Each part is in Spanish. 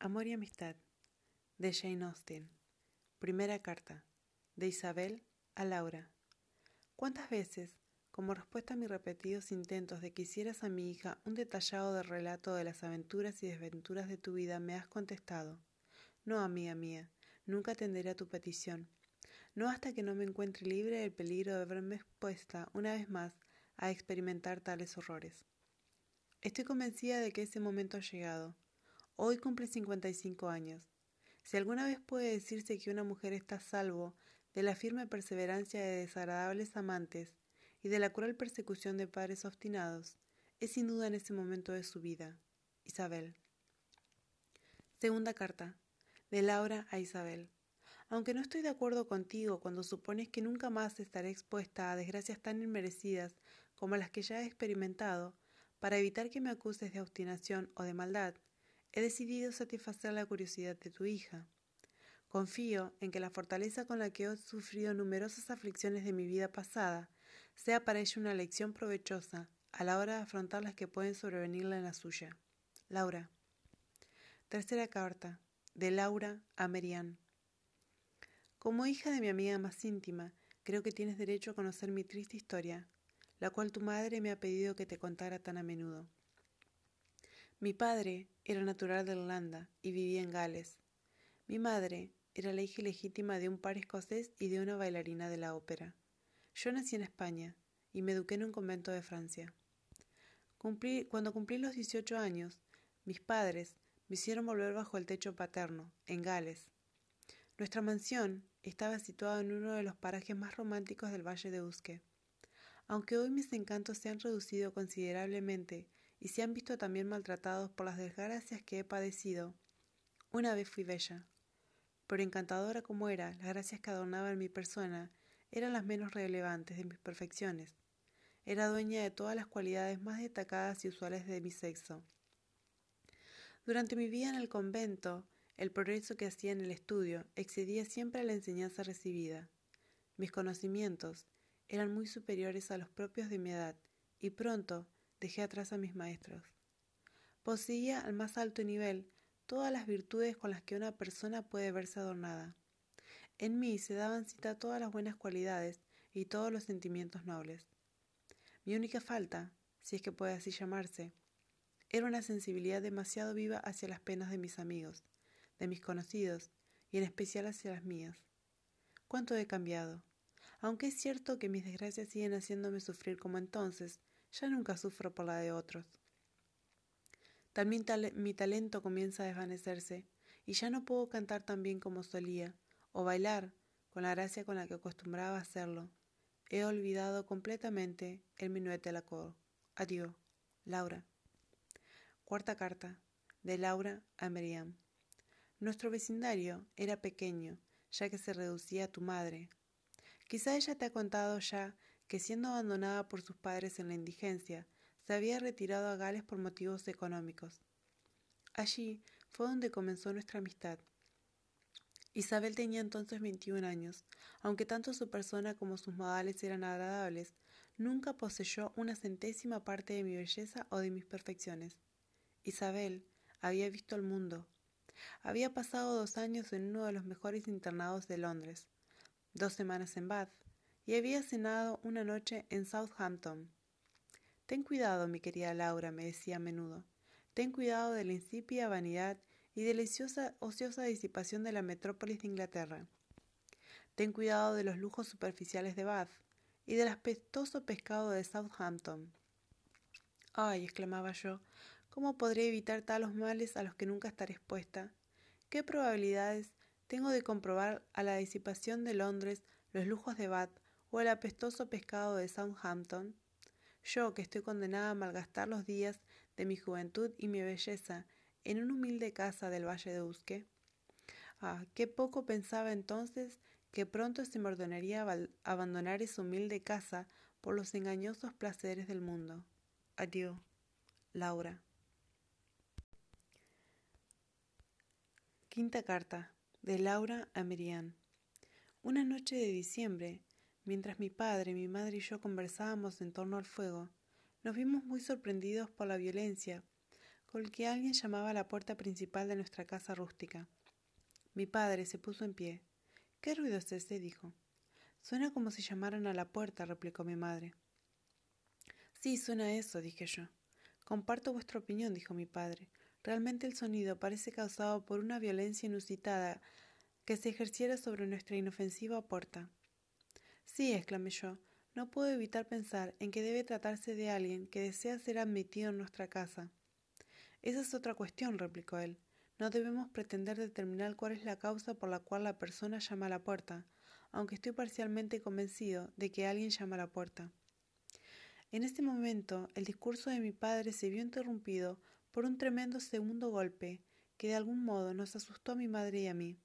Amor y Amistad de Jane Austen. Primera carta de Isabel a Laura. ¿Cuántas veces, como respuesta a mis repetidos intentos de que hicieras a mi hija un detallado de relato de las aventuras y desventuras de tu vida, me has contestado? No, amiga mía, nunca atenderé a tu petición. No hasta que no me encuentre libre del peligro de verme expuesta una vez más a experimentar tales horrores. Estoy convencida de que ese momento ha llegado Hoy cumple 55 años. Si alguna vez puede decirse que una mujer está a salvo de la firme perseverancia de desagradables amantes y de la cruel persecución de padres obstinados, es sin duda en ese momento de su vida. Isabel. Segunda carta. De Laura a Isabel. Aunque no estoy de acuerdo contigo cuando supones que nunca más estaré expuesta a desgracias tan inmerecidas como las que ya he experimentado, para evitar que me acuses de obstinación o de maldad, He decidido satisfacer la curiosidad de tu hija. Confío en que la fortaleza con la que he sufrido numerosas aflicciones de mi vida pasada sea para ella una lección provechosa a la hora de afrontar las que pueden sobrevenirle en la suya. Laura. Tercera carta. De Laura a Merian. Como hija de mi amiga más íntima, creo que tienes derecho a conocer mi triste historia, la cual tu madre me ha pedido que te contara tan a menudo. Mi padre era natural de Irlanda y vivía en Gales. Mi madre era la hija legítima de un par escocés y de una bailarina de la ópera. Yo nací en España y me eduqué en un convento de Francia. cuando cumplí los 18 años, mis padres me hicieron volver bajo el techo paterno, en Gales. Nuestra mansión estaba situada en uno de los parajes más románticos del Valle de Usque. Aunque hoy mis encantos se han reducido considerablemente y se han visto también maltratados por las desgracias que he padecido. Una vez fui bella, pero encantadora como era, las gracias que adornaban mi persona eran las menos relevantes de mis perfecciones. Era dueña de todas las cualidades más destacadas y usuales de mi sexo. Durante mi vida en el convento, el progreso que hacía en el estudio excedía siempre a la enseñanza recibida. Mis conocimientos eran muy superiores a los propios de mi edad, y pronto dejé atrás a mis maestros. Poseía al más alto nivel todas las virtudes con las que una persona puede verse adornada. En mí se daban cita todas las buenas cualidades y todos los sentimientos nobles. Mi única falta, si es que puede así llamarse, era una sensibilidad demasiado viva hacia las penas de mis amigos, de mis conocidos y en especial hacia las mías. ¿Cuánto he cambiado? Aunque es cierto que mis desgracias siguen haciéndome sufrir como entonces, ya nunca sufro por la de otros. También mi talento comienza a desvanecerse y ya no puedo cantar tan bien como solía o bailar con la gracia con la que acostumbraba hacerlo. He olvidado completamente el minuete de la coro. Adiós, Laura. Cuarta carta de Laura a Miriam. Nuestro vecindario era pequeño, ya que se reducía a tu madre. Quizá ella te ha contado ya que siendo abandonada por sus padres en la indigencia, se había retirado a Gales por motivos económicos. Allí fue donde comenzó nuestra amistad. Isabel tenía entonces 21 años. Aunque tanto su persona como sus modales eran agradables, nunca poseyó una centésima parte de mi belleza o de mis perfecciones. Isabel había visto el mundo. Había pasado dos años en uno de los mejores internados de Londres, dos semanas en Bath, y había cenado una noche en Southampton. Ten cuidado, mi querida Laura, me decía a menudo. Ten cuidado de la insípida vanidad y deliciosa ociosa disipación de la metrópolis de Inglaterra. Ten cuidado de los lujos superficiales de Bath y del apestoso pescado de Southampton. Ay, exclamaba yo, ¿cómo podré evitar talos males a los que nunca estaré expuesta? ¿Qué probabilidades tengo de comprobar a la disipación de Londres los lujos de Bath o el apestoso pescado de Southampton? Yo, que estoy condenada a malgastar los días de mi juventud y mi belleza en una humilde casa del Valle de Usque. Ah, qué poco pensaba entonces que pronto se me ordenaría abandonar esa humilde casa por los engañosos placeres del mundo. Adiós, Laura. Quinta carta de Laura a Miriam. Una noche de diciembre, Mientras mi padre, mi madre y yo conversábamos en torno al fuego, nos vimos muy sorprendidos por la violencia con que alguien llamaba a la puerta principal de nuestra casa rústica. Mi padre se puso en pie. ¿Qué ruido es ese? dijo. Suena como si llamaran a la puerta, replicó mi madre. Sí, suena eso, dije yo. Comparto vuestra opinión, dijo mi padre. Realmente el sonido parece causado por una violencia inusitada que se ejerciera sobre nuestra inofensiva puerta. Sí, exclamé yo, no puedo evitar pensar en que debe tratarse de alguien que desea ser admitido en nuestra casa. Esa es otra cuestión, replicó él. No debemos pretender determinar cuál es la causa por la cual la persona llama a la puerta, aunque estoy parcialmente convencido de que alguien llama a la puerta. En este momento, el discurso de mi padre se vio interrumpido por un tremendo segundo golpe que de algún modo nos asustó a mi madre y a mí.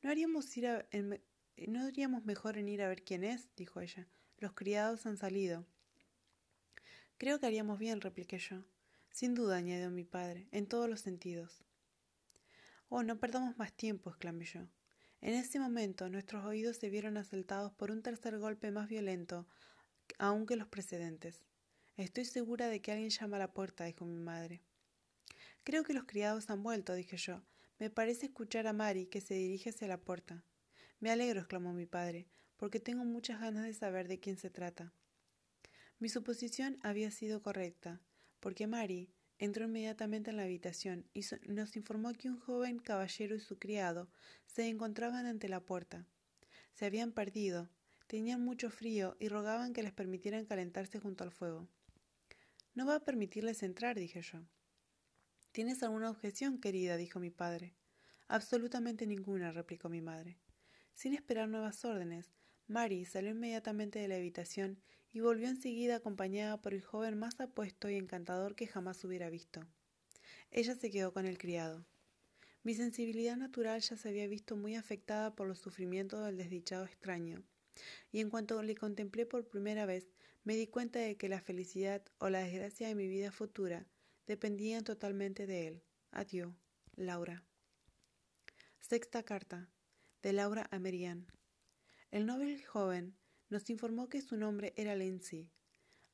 ¿No haríamos, ir a, ¿no haríamos mejor en ir a ver quién es? dijo ella. Los criados han salido. Creo que haríamos bien, repliqué yo. Sin duda, añadió mi padre, en todos los sentidos. Oh, no perdamos más tiempo, exclamé yo. En ese momento nuestros oídos se vieron asaltados por un tercer golpe más violento aún que los precedentes. Estoy segura de que alguien llama a la puerta, dijo mi madre. Creo que los criados han vuelto, dije yo. Me parece escuchar a Mari que se dirige hacia la puerta. Me alegro, exclamó mi padre, porque tengo muchas ganas de saber de quién se trata. Mi suposición había sido correcta, porque Mari entró inmediatamente en la habitación y nos informó que un joven caballero y su criado se encontraban ante la puerta. Se habían perdido, tenían mucho frío y rogaban que les permitieran calentarse junto al fuego. No va a permitirles entrar, dije yo. ¿Tienes alguna objeción, querida? dijo mi padre. Absolutamente ninguna, replicó mi madre. Sin esperar nuevas órdenes, Mary salió inmediatamente de la habitación y volvió enseguida acompañada por el joven más apuesto y encantador que jamás hubiera visto. Ella se quedó con el criado. Mi sensibilidad natural ya se había visto muy afectada por los sufrimientos del desdichado extraño, y en cuanto le contemplé por primera vez, me di cuenta de que la felicidad o la desgracia de mi vida futura dependían totalmente de él. Adiós, Laura. Sexta carta. De Laura a El noble joven nos informó que su nombre era Lindsay,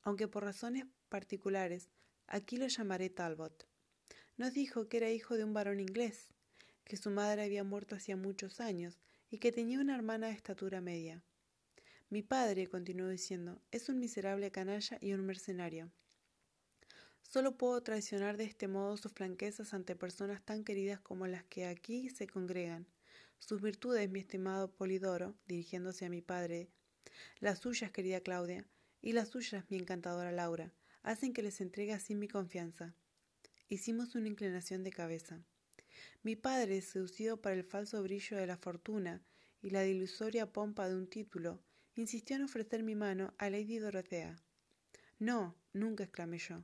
aunque por razones particulares aquí lo llamaré Talbot. Nos dijo que era hijo de un varón inglés, que su madre había muerto hacía muchos años y que tenía una hermana de estatura media. Mi padre, continuó diciendo, es un miserable canalla y un mercenario. Solo puedo traicionar de este modo sus franquezas ante personas tan queridas como las que aquí se congregan. Sus virtudes, mi estimado Polidoro, dirigiéndose a mi padre, las suyas, querida Claudia, y las suyas, mi encantadora Laura, hacen que les entregue así mi confianza. Hicimos una inclinación de cabeza. Mi padre, seducido por el falso brillo de la fortuna y la dilusoria pompa de un título, insistió en ofrecer mi mano a Lady Dorotea. No, nunca exclamé yo.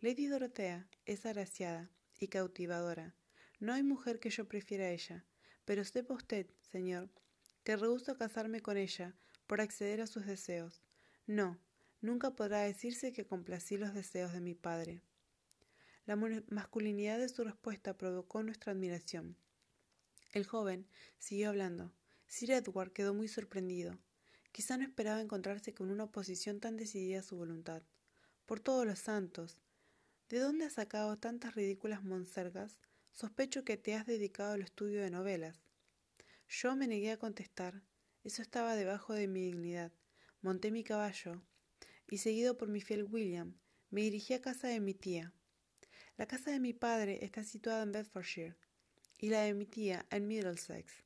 Lady Dorotea es agraciada y cautivadora. No hay mujer que yo prefiera a ella, pero sepa usted, señor, que rehuso casarme con ella por acceder a sus deseos. No, nunca podrá decirse que complací los deseos de mi padre. La masculinidad de su respuesta provocó nuestra admiración. El joven siguió hablando. Sir Edward quedó muy sorprendido. Quizá no esperaba encontrarse con una oposición tan decidida a su voluntad. Por todos los santos, ¿De dónde has sacado tantas ridículas monsergas? Sospecho que te has dedicado al estudio de novelas. Yo me negué a contestar. Eso estaba debajo de mi dignidad. Monté mi caballo y, seguido por mi fiel William, me dirigí a casa de mi tía. La casa de mi padre está situada en Bedfordshire y la de mi tía en Middlesex.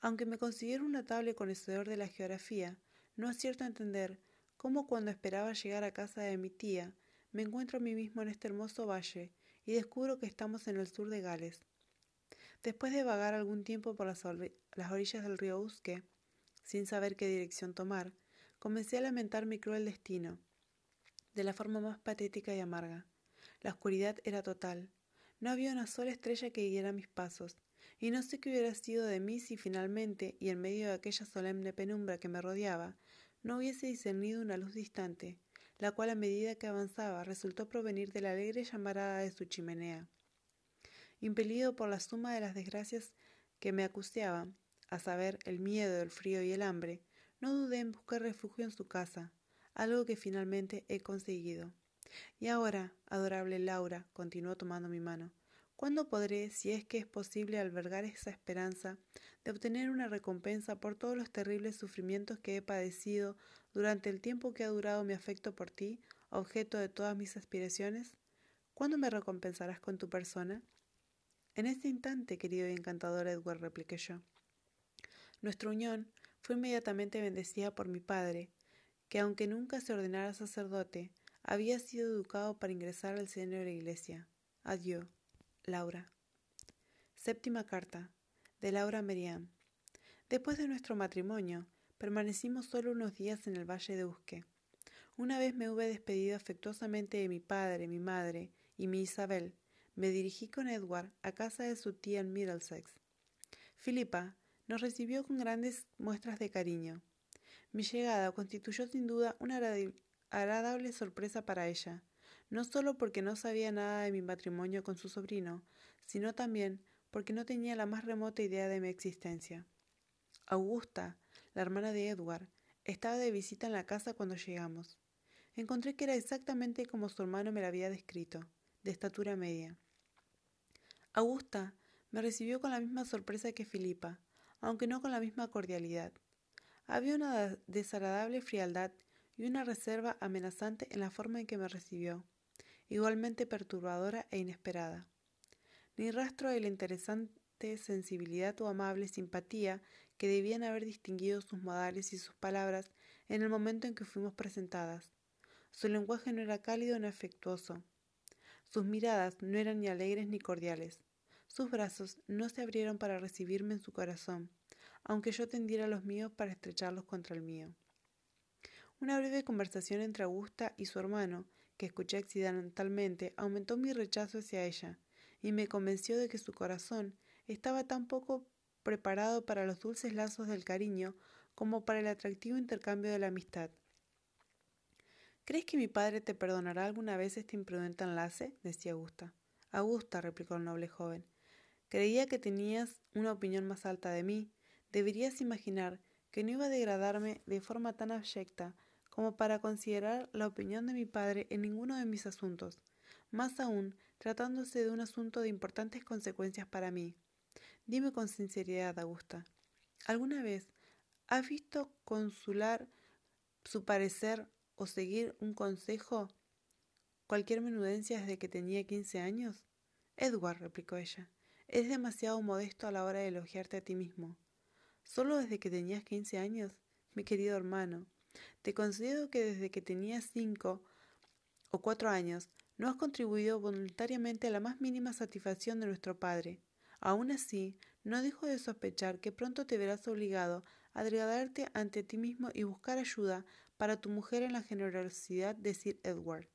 Aunque me considero un notable conocedor de la geografía, no acierto a entender cómo cuando esperaba llegar a casa de mi tía me encuentro a mí mismo en este hermoso valle y descubro que estamos en el sur de Gales. Después de vagar algún tiempo por las, orillas del río Uske, sin saber qué dirección tomar, comencé a lamentar mi cruel destino, de la forma más patética y amarga. La oscuridad era total. No había una sola estrella que guiara mis pasos, y no sé qué hubiera sido de mí si finalmente, y en medio de aquella solemne penumbra que me rodeaba, no hubiese discernido una luz distante, la cual a medida que avanzaba resultó provenir de la alegre llamarada de su chimenea. Impelido por la suma de las desgracias que me acuciaban, a saber, el miedo, el frío y el hambre, no dudé en buscar refugio en su casa, algo que finalmente he conseguido. Y ahora, adorable Laura, continuó tomando mi mano, ¿cuándo podré, si es que es posible, albergar esa esperanza de obtener una recompensa por todos los terribles sufrimientos que he padecido durante el tiempo que ha durado mi afecto por ti, objeto de todas mis aspiraciones? ¿Cuándo me recompensarás con tu persona? En este instante, querido y encantador Edward, repliqué yo. Nuestra unión fue inmediatamente bendecida por mi padre, que aunque nunca se ordenara sacerdote, había sido educado para ingresar al seno de la iglesia. Adiós, Laura. Séptima carta de Laura Meriam. Después de nuestro matrimonio, permanecimos solo unos días en el valle de Usque. Una vez me hube despedido afectuosamente de mi padre, mi madre y mi Isabel, me dirigí con Edward a casa de su tía en Middlesex. Filipa nos recibió con grandes muestras de cariño. Mi llegada constituyó sin duda una agradable sorpresa para ella, no solo porque no sabía nada de mi matrimonio con su sobrino, sino también porque no tenía la más remota idea de mi existencia. Augusta, la hermana de Edward, estaba de visita en la casa cuando llegamos. Encontré que era exactamente como su hermano me la había descrito, de estatura media. Augusta me recibió con la misma sorpresa que Filipa, aunque no con la misma cordialidad. Había una desagradable frialdad y una reserva amenazante en la forma en que me recibió, igualmente perturbadora e inesperada. Ni rastro de la interesante sensibilidad o amable simpatía que debían haber distinguido sus modales y sus palabras en el momento en que fuimos presentadas. Su lenguaje no era cálido ni afectuoso. Sus miradas no eran ni alegres ni cordiales. Sus brazos no se abrieron para recibirme en su corazón, aunque yo tendiera los míos para estrecharlos contra el mío. Una breve conversación entre Augusta y su hermano, que escuché accidentalmente, aumentó mi rechazo hacia ella, y me convenció de que su corazón estaba tan poco preparado para los dulces lazos del cariño como para el atractivo intercambio de la amistad. ¿Crees que mi padre te perdonará alguna vez este imprudente enlace? decía Augusta. Augusta, replicó el noble joven, creía que tenías una opinión más alta de mí. Deberías imaginar que no iba a degradarme de forma tan abyecta como para considerar la opinión de mi padre en ninguno de mis asuntos, más aún tratándose de un asunto de importantes consecuencias para mí. Dime con sinceridad, Augusta, ¿alguna vez has visto consular su parecer o seguir un consejo cualquier menudencia desde que tenía quince años? Edward, replicó ella, es demasiado modesto a la hora de elogiarte a ti mismo. Solo desde que tenías quince años, mi querido hermano. Te concedo que desde que tenías cinco o cuatro años no has contribuido voluntariamente a la más mínima satisfacción de nuestro Padre. Aun así, no dejo de sospechar que pronto te verás obligado a degradarte ante ti mismo y buscar ayuda para tu mujer en la generosidad de Sir Edward.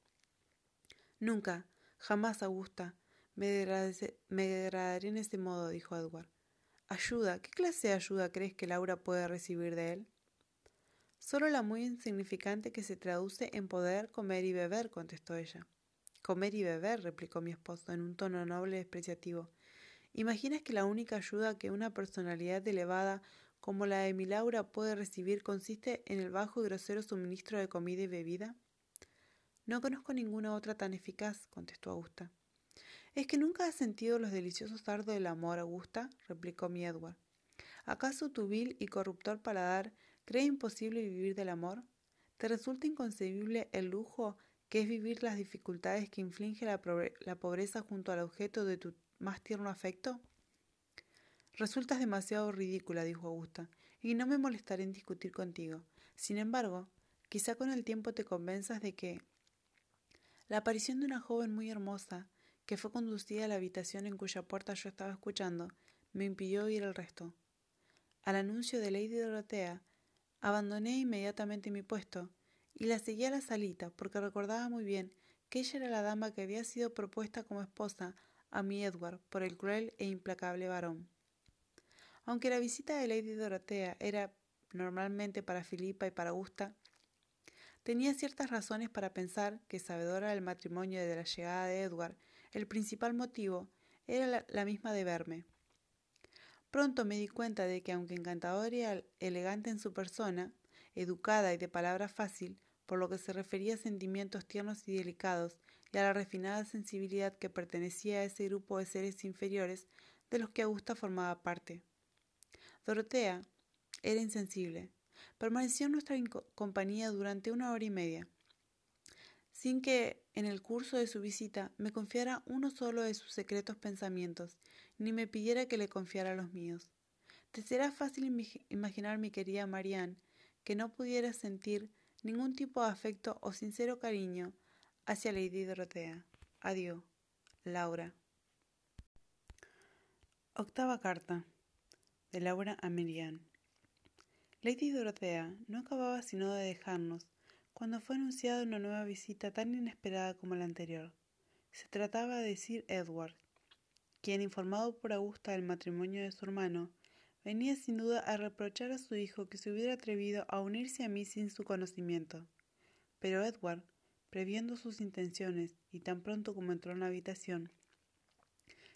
Nunca, jamás, Augusta, me, degradaré en ese modo, dijo Edward. Ayuda, ¿qué clase de ayuda crees que Laura puede recibir de él? Solo la muy insignificante que se traduce en poder comer y beber, contestó ella. Comer y beber, replicó mi esposo en un tono noble y despreciativo. ¿Imaginas que la única ayuda que una personalidad elevada como la de mi Laura puede recibir consiste en el bajo y grosero suministro de comida y bebida? No conozco ninguna otra tan eficaz, contestó Augusta. ¿Es que nunca has sentido los deliciosos dardos del amor, Augusta? replicó mi Edward. ¿Acaso tu vil y corruptor paladar cree imposible vivir del amor? ¿Te resulta inconcebible el lujo que es vivir las dificultades que inflige la, pobreza junto al objeto de tu más tierno afecto? Resultas demasiado ridícula, dijo Augusta, y no me molestaré en discutir contigo. Sin embargo, quizá con el tiempo te convenzas de que la aparición de una joven muy hermosa, que fue conducida a la habitación en cuya puerta yo estaba escuchando, me impidió oír el resto. Al anuncio de Lady Dorotea, abandoné inmediatamente mi puesto y la seguí a la salita porque recordaba muy bien que ella era la dama que había sido propuesta como esposa a mi Edward por el cruel e implacable varón. Aunque la visita de Lady Dorotea era normalmente para Filipa y para Augusta, tenía ciertas razones para pensar que, sabedora del matrimonio y de la llegada de Edward, el principal motivo era la, la misma de verme. Pronto me di cuenta de que, aunque encantadora y elegante en su persona, educada y de palabra fácil, por lo que se refería a sentimientos tiernos y delicados y a la refinada sensibilidad que pertenecía a ese grupo de seres inferiores de los que Augusta formaba parte. Dorotea era insensible. Permaneció en nuestra compañía durante una hora y media, sin que en el curso de su visita me confiara uno solo de sus secretos pensamientos, ni me pidiera que le confiara los míos. Te será fácil imaginar, mi querida Marianne, que no pudiera sentir ningún tipo de afecto o sincero cariño hacia Lady Dorotea. Adiós, Laura. Octava carta de Laura a Marianne. Lady Dorotea no acababa sino de dejarnos cuando fue anunciada una nueva visita tan inesperada como la anterior. Se trataba de Sir Edward, quien, informado por Augusta del matrimonio de su hermano, venía sin duda a reprochar a su hijo que se hubiera atrevido a unirse a mí sin su conocimiento. Pero Edward, previendo sus intenciones y tan pronto como entró en la habitación,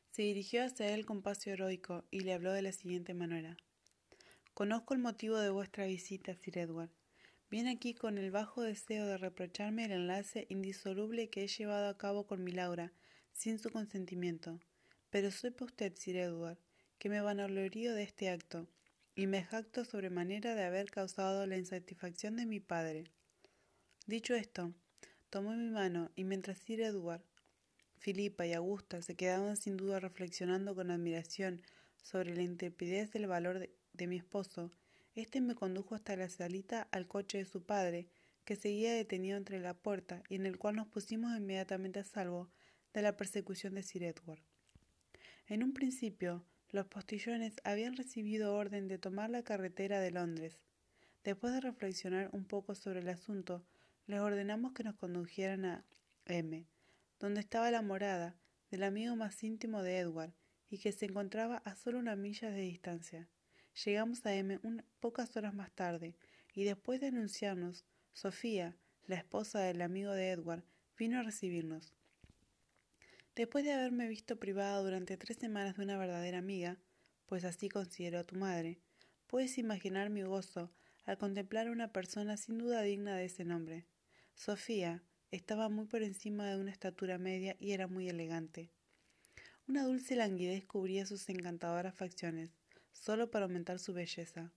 se dirigió hacia él con paso heroico y le habló de la siguiente manera. Conozco el motivo de vuestra visita, Sir Edward. Viene aquí con el bajo deseo de reprocharme el enlace indisoluble que he llevado a cabo con mi Laura, sin su consentimiento. Pero sepa usted, Sir Edward, que me vanaglorío de este acto, y me jacto sobremanera de haber causado la insatisfacción de mi padre. Dicho esto, tomó mi mano, y mientras Sir Edward, Filipa y Augusta se quedaban sin duda reflexionando con admiración sobre la intrepidez del valor de, de mi esposo, éste me condujo hasta la salita al coche de su padre, que seguía detenido entre la puerta y en el cual nos pusimos inmediatamente a salvo de la persecución de Sir Edward. En un principio, los postillones habían recibido orden de tomar la carretera de Londres. Después de reflexionar un poco sobre el asunto, les ordenamos que nos condujeran a M, donde estaba la morada del amigo más íntimo de Edward y que se encontraba a solo una milla de distancia. Llegamos a M pocas horas más tarde y después de anunciarnos, Sofía, la esposa del amigo de Edward, vino a recibirnos. Después de haberme visto privada durante tres semanas de una verdadera amiga, pues así considero a tu madre, puedes imaginar mi gozo al contemplar a una persona sin duda digna de ese nombre. Sofía estaba muy por encima de una estatura media y era muy elegante. Una dulce languidez cubría sus encantadoras facciones, solo para aumentar su belleza.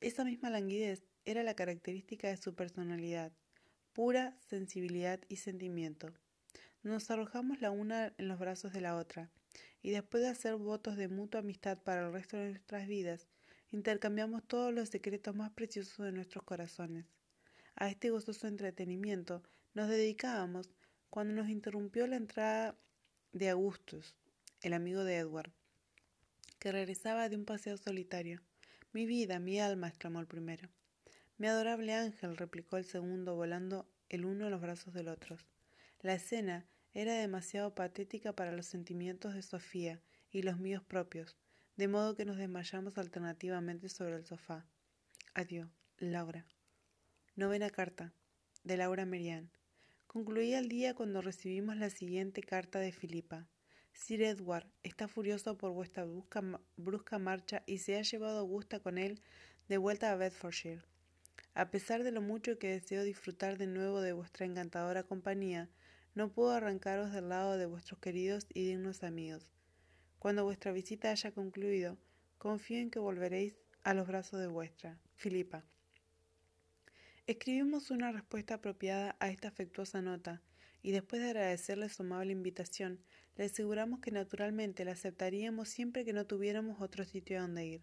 Esa misma languidez era la característica de su personalidad, pura sensibilidad y sentimiento. Nos arrojamos la una en los brazos de la otra, y después de hacer votos de mutua amistad para el resto de nuestras vidas, intercambiamos todos los secretos más preciosos de nuestros corazones. A este gozoso entretenimiento nos dedicábamos cuando nos interrumpió la entrada de Augustus, el amigo de Edward, que regresaba de un paseo solitario. Mi vida, mi alma, exclamó el primero. Mi adorable ángel, replicó el segundo, volando el uno en los brazos del otro. La escena era demasiado patética para los sentimientos de Sofía y los míos propios, de modo que nos desmayamos alternativamente sobre el sofá. Adiós, Laura. Novena carta. De Laura Merian. Concluía el día cuando recibimos la siguiente carta de Filipa. Sir Edward está furioso por vuestra brusca, brusca marcha y se ha llevado Augusta con él de vuelta a Bedfordshire. A pesar de lo mucho que deseo disfrutar de nuevo de vuestra encantadora compañía, no puedo arrancaros del lado de vuestros queridos y dignos amigos. Cuando vuestra visita haya concluido, confío en que volveréis a los brazos de vuestra. Filipa. Escribimos una respuesta apropiada a esta afectuosa nota, y después de agradecerle su amable invitación, le aseguramos que naturalmente la aceptaríamos siempre que no tuviéramos otro sitio donde ir.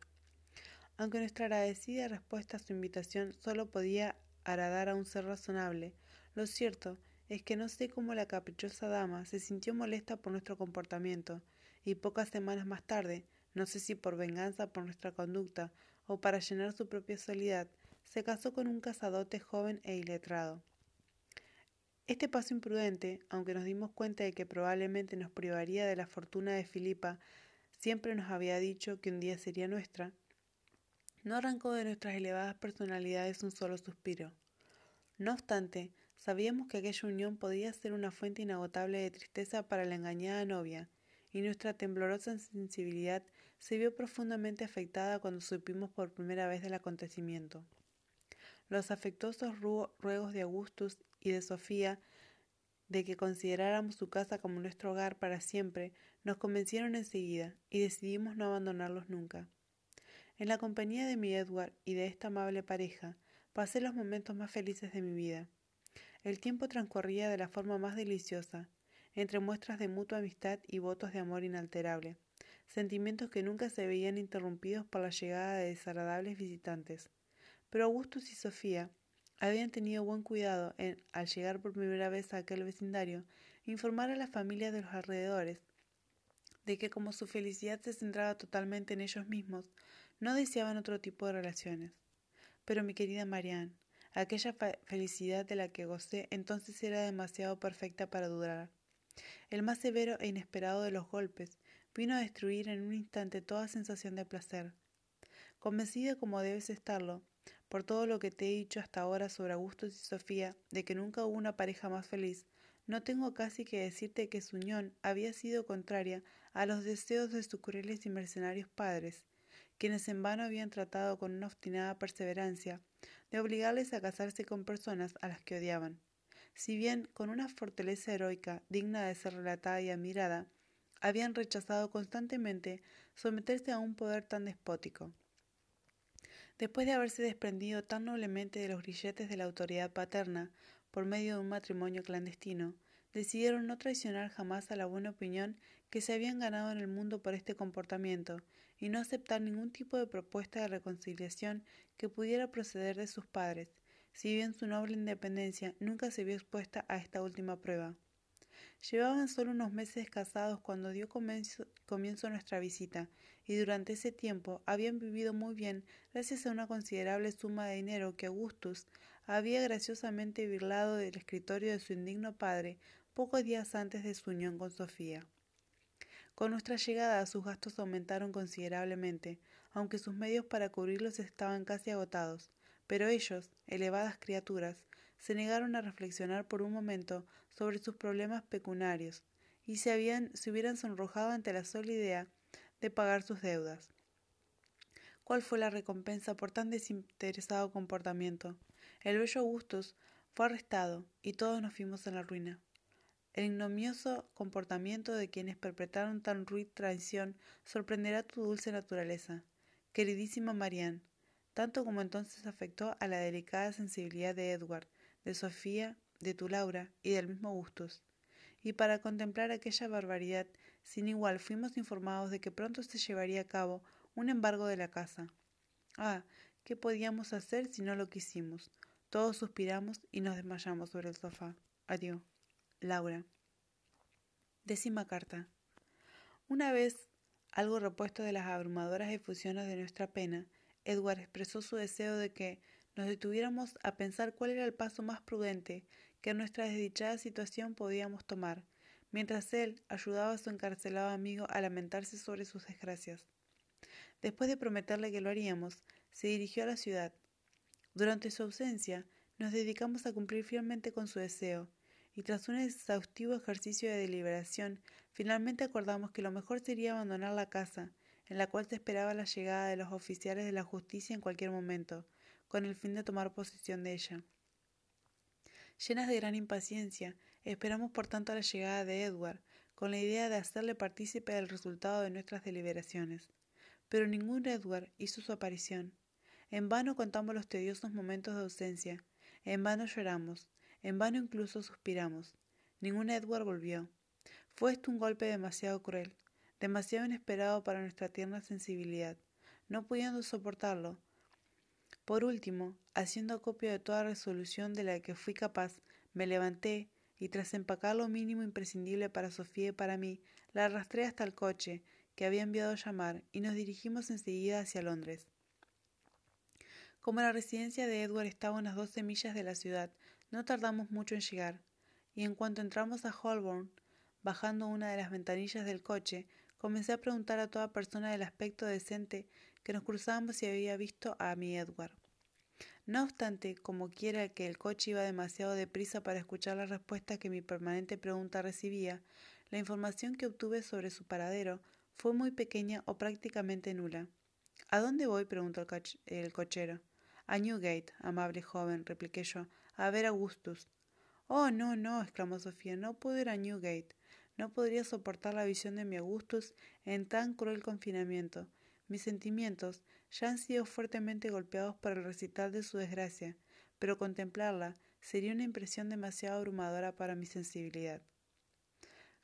Aunque nuestra agradecida respuesta a su invitación solo podía agradar a un ser razonable, lo cierto es que no sé cómo la caprichosa dama se sintió molesta por nuestro comportamiento, y pocas semanas más tarde, no sé si por venganza por nuestra conducta o para llenar su propia soledad, se casó con un casadote joven e iletrado. Este paso imprudente, aunque nos dimos cuenta de que probablemente nos privaría de la fortuna de Filipa, siempre nos había dicho que un día sería nuestra, no arrancó de nuestras elevadas personalidades un solo suspiro. No obstante, Sabíamos que aquella unión podía ser una fuente inagotable de tristeza para la engañada novia, y nuestra temblorosa sensibilidad se vio profundamente afectada cuando supimos por primera vez del acontecimiento. los afectuosos ruegos de Augustus y de Sofía de que consideráramos su casa como nuestro hogar para siempre, nos convencieron enseguida, y decidimos no abandonarlos nunca. En la compañía de mi Edward y de esta amable pareja, pasé los momentos más felices de mi vida. El tiempo transcurría de la forma más deliciosa, entre muestras de mutua amistad y votos de amor inalterable, sentimientos que nunca se veían interrumpidos por la llegada de desagradables visitantes. Pero Augustus y Sofía habían tenido buen cuidado en, al llegar por primera vez a aquel vecindario, informar a las familias de los alrededores de que como su felicidad se centraba totalmente en ellos mismos, no deseaban otro tipo de relaciones. Pero mi querida Marianne, aquella felicidad de la que gocé entonces era demasiado perfecta para durar. El más severo e inesperado de los golpes vino a destruir en un instante toda sensación de placer. Convencida como debes estarlo, por todo lo que te he dicho hasta ahora sobre Augustus y Sofía, de que nunca hubo una pareja más feliz, no tengo casi que decirte que su unión había sido contraria a los deseos de sus crueles y mercenarios padres, quienes en vano habían tratado con una obstinada perseverancia de obligarles a casarse con personas a las que odiaban. Si bien con una fortaleza heroica digna de ser relatada y admirada, habían rechazado constantemente someterse a un poder tan despótico. Después de haberse desprendido tan noblemente de los grilletes de la autoridad paterna por medio de un matrimonio clandestino, decidieron no traicionar jamás a la buena opinión que se habían ganado en el mundo por este comportamiento y no aceptar ningún tipo de propuesta de reconciliación que pudiera proceder de sus padres, si bien su noble independencia nunca se vio expuesta a esta última prueba. Llevaban solo unos meses casados cuando dio comienzo, nuestra visita, y durante ese tiempo habían vivido muy bien gracias a una considerable suma de dinero que Augustus había graciosamente birlado del escritorio de su indigno padre pocos días antes de su unión con Sofía. Con nuestra llegada sus gastos aumentaron considerablemente, aunque sus medios para cubrirlos estaban casi agotados, pero ellos, elevadas criaturas, se negaron a reflexionar por un momento sobre sus problemas pecuniarios y se, habían, se hubieran sonrojado ante la sola idea de pagar sus deudas. ¿Cuál fue la recompensa por tan desinteresado comportamiento? El bello Augustus fue arrestado y todos nos fuimos en la ruina. El ignomioso comportamiento de quienes perpetraron tan ruin traición sorprenderá tu dulce naturaleza. Queridísima Marianne, tanto como entonces afectó a la delicada sensibilidad de Edward, de Sofía, de tu Laura y del mismo Gustus. Y para contemplar aquella barbaridad sin igual fuimos informados de que pronto se llevaría a cabo un embargo de la casa. Ah, ¿qué podíamos hacer si no lo quisimos? Todos suspiramos y nos desmayamos sobre el sofá. Adiós. Laura. Décima carta. Una vez, algo repuesto de las abrumadoras efusiones de nuestra pena, Edward expresó su deseo de que, nos detuviéramos a pensar cuál era el paso más prudente que en nuestra desdichada situación podíamos tomar, mientras él ayudaba a su encarcelado amigo a lamentarse sobre sus desgracias. Después de prometerle que lo haríamos, se dirigió a la ciudad. Durante su ausencia, nos dedicamos a cumplir fielmente con su deseo, y tras un exhaustivo ejercicio de deliberación, finalmente acordamos que lo mejor sería abandonar la casa, en la cual se esperaba la llegada de los oficiales de la justicia en cualquier momento, con el fin de tomar posesión de ella. Llenas de gran impaciencia, esperamos por tanto la llegada de Edward, con la idea de hacerle partícipe del resultado de nuestras deliberaciones. Pero ningún Edward hizo su aparición. En vano contamos los tediosos momentos de ausencia, en vano lloramos, en vano incluso suspiramos. Ningún Edward volvió. Fue esto un golpe demasiado cruel, demasiado inesperado para nuestra tierna sensibilidad. No pudiendo soportarlo, por último, haciendo acopio de toda resolución de la que fui capaz, me levanté y tras empacar lo mínimo imprescindible para Sofía y para mí, la arrastré hasta el coche que había enviado llamar y nos dirigimos enseguida hacia Londres. Como la residencia de Edward estaba a unas doce millas de la ciudad, no tardamos mucho en llegar, y en cuanto entramos a Holborn, bajando una de las ventanillas del coche, comencé a preguntar a toda persona del aspecto decente que nos cruzábamos y había visto a mi Edward. No obstante, como quiera que el coche iba demasiado deprisa para escuchar la respuesta que mi permanente pregunta recibía, la información que obtuve sobre su paradero fue muy pequeña o prácticamente nula. ¿A dónde voy? preguntó el cochero. A Newgate, amable joven, repliqué yo, a ver a Augustus. Oh, no, no, exclamó Sofía, no puedo ir a Newgate. No podría soportar la visión de mi Augustus en tan cruel confinamiento. Mis sentimientos ya han sido fuertemente golpeados por el recital de su desgracia, pero contemplarla sería una impresión demasiado abrumadora para mi sensibilidad.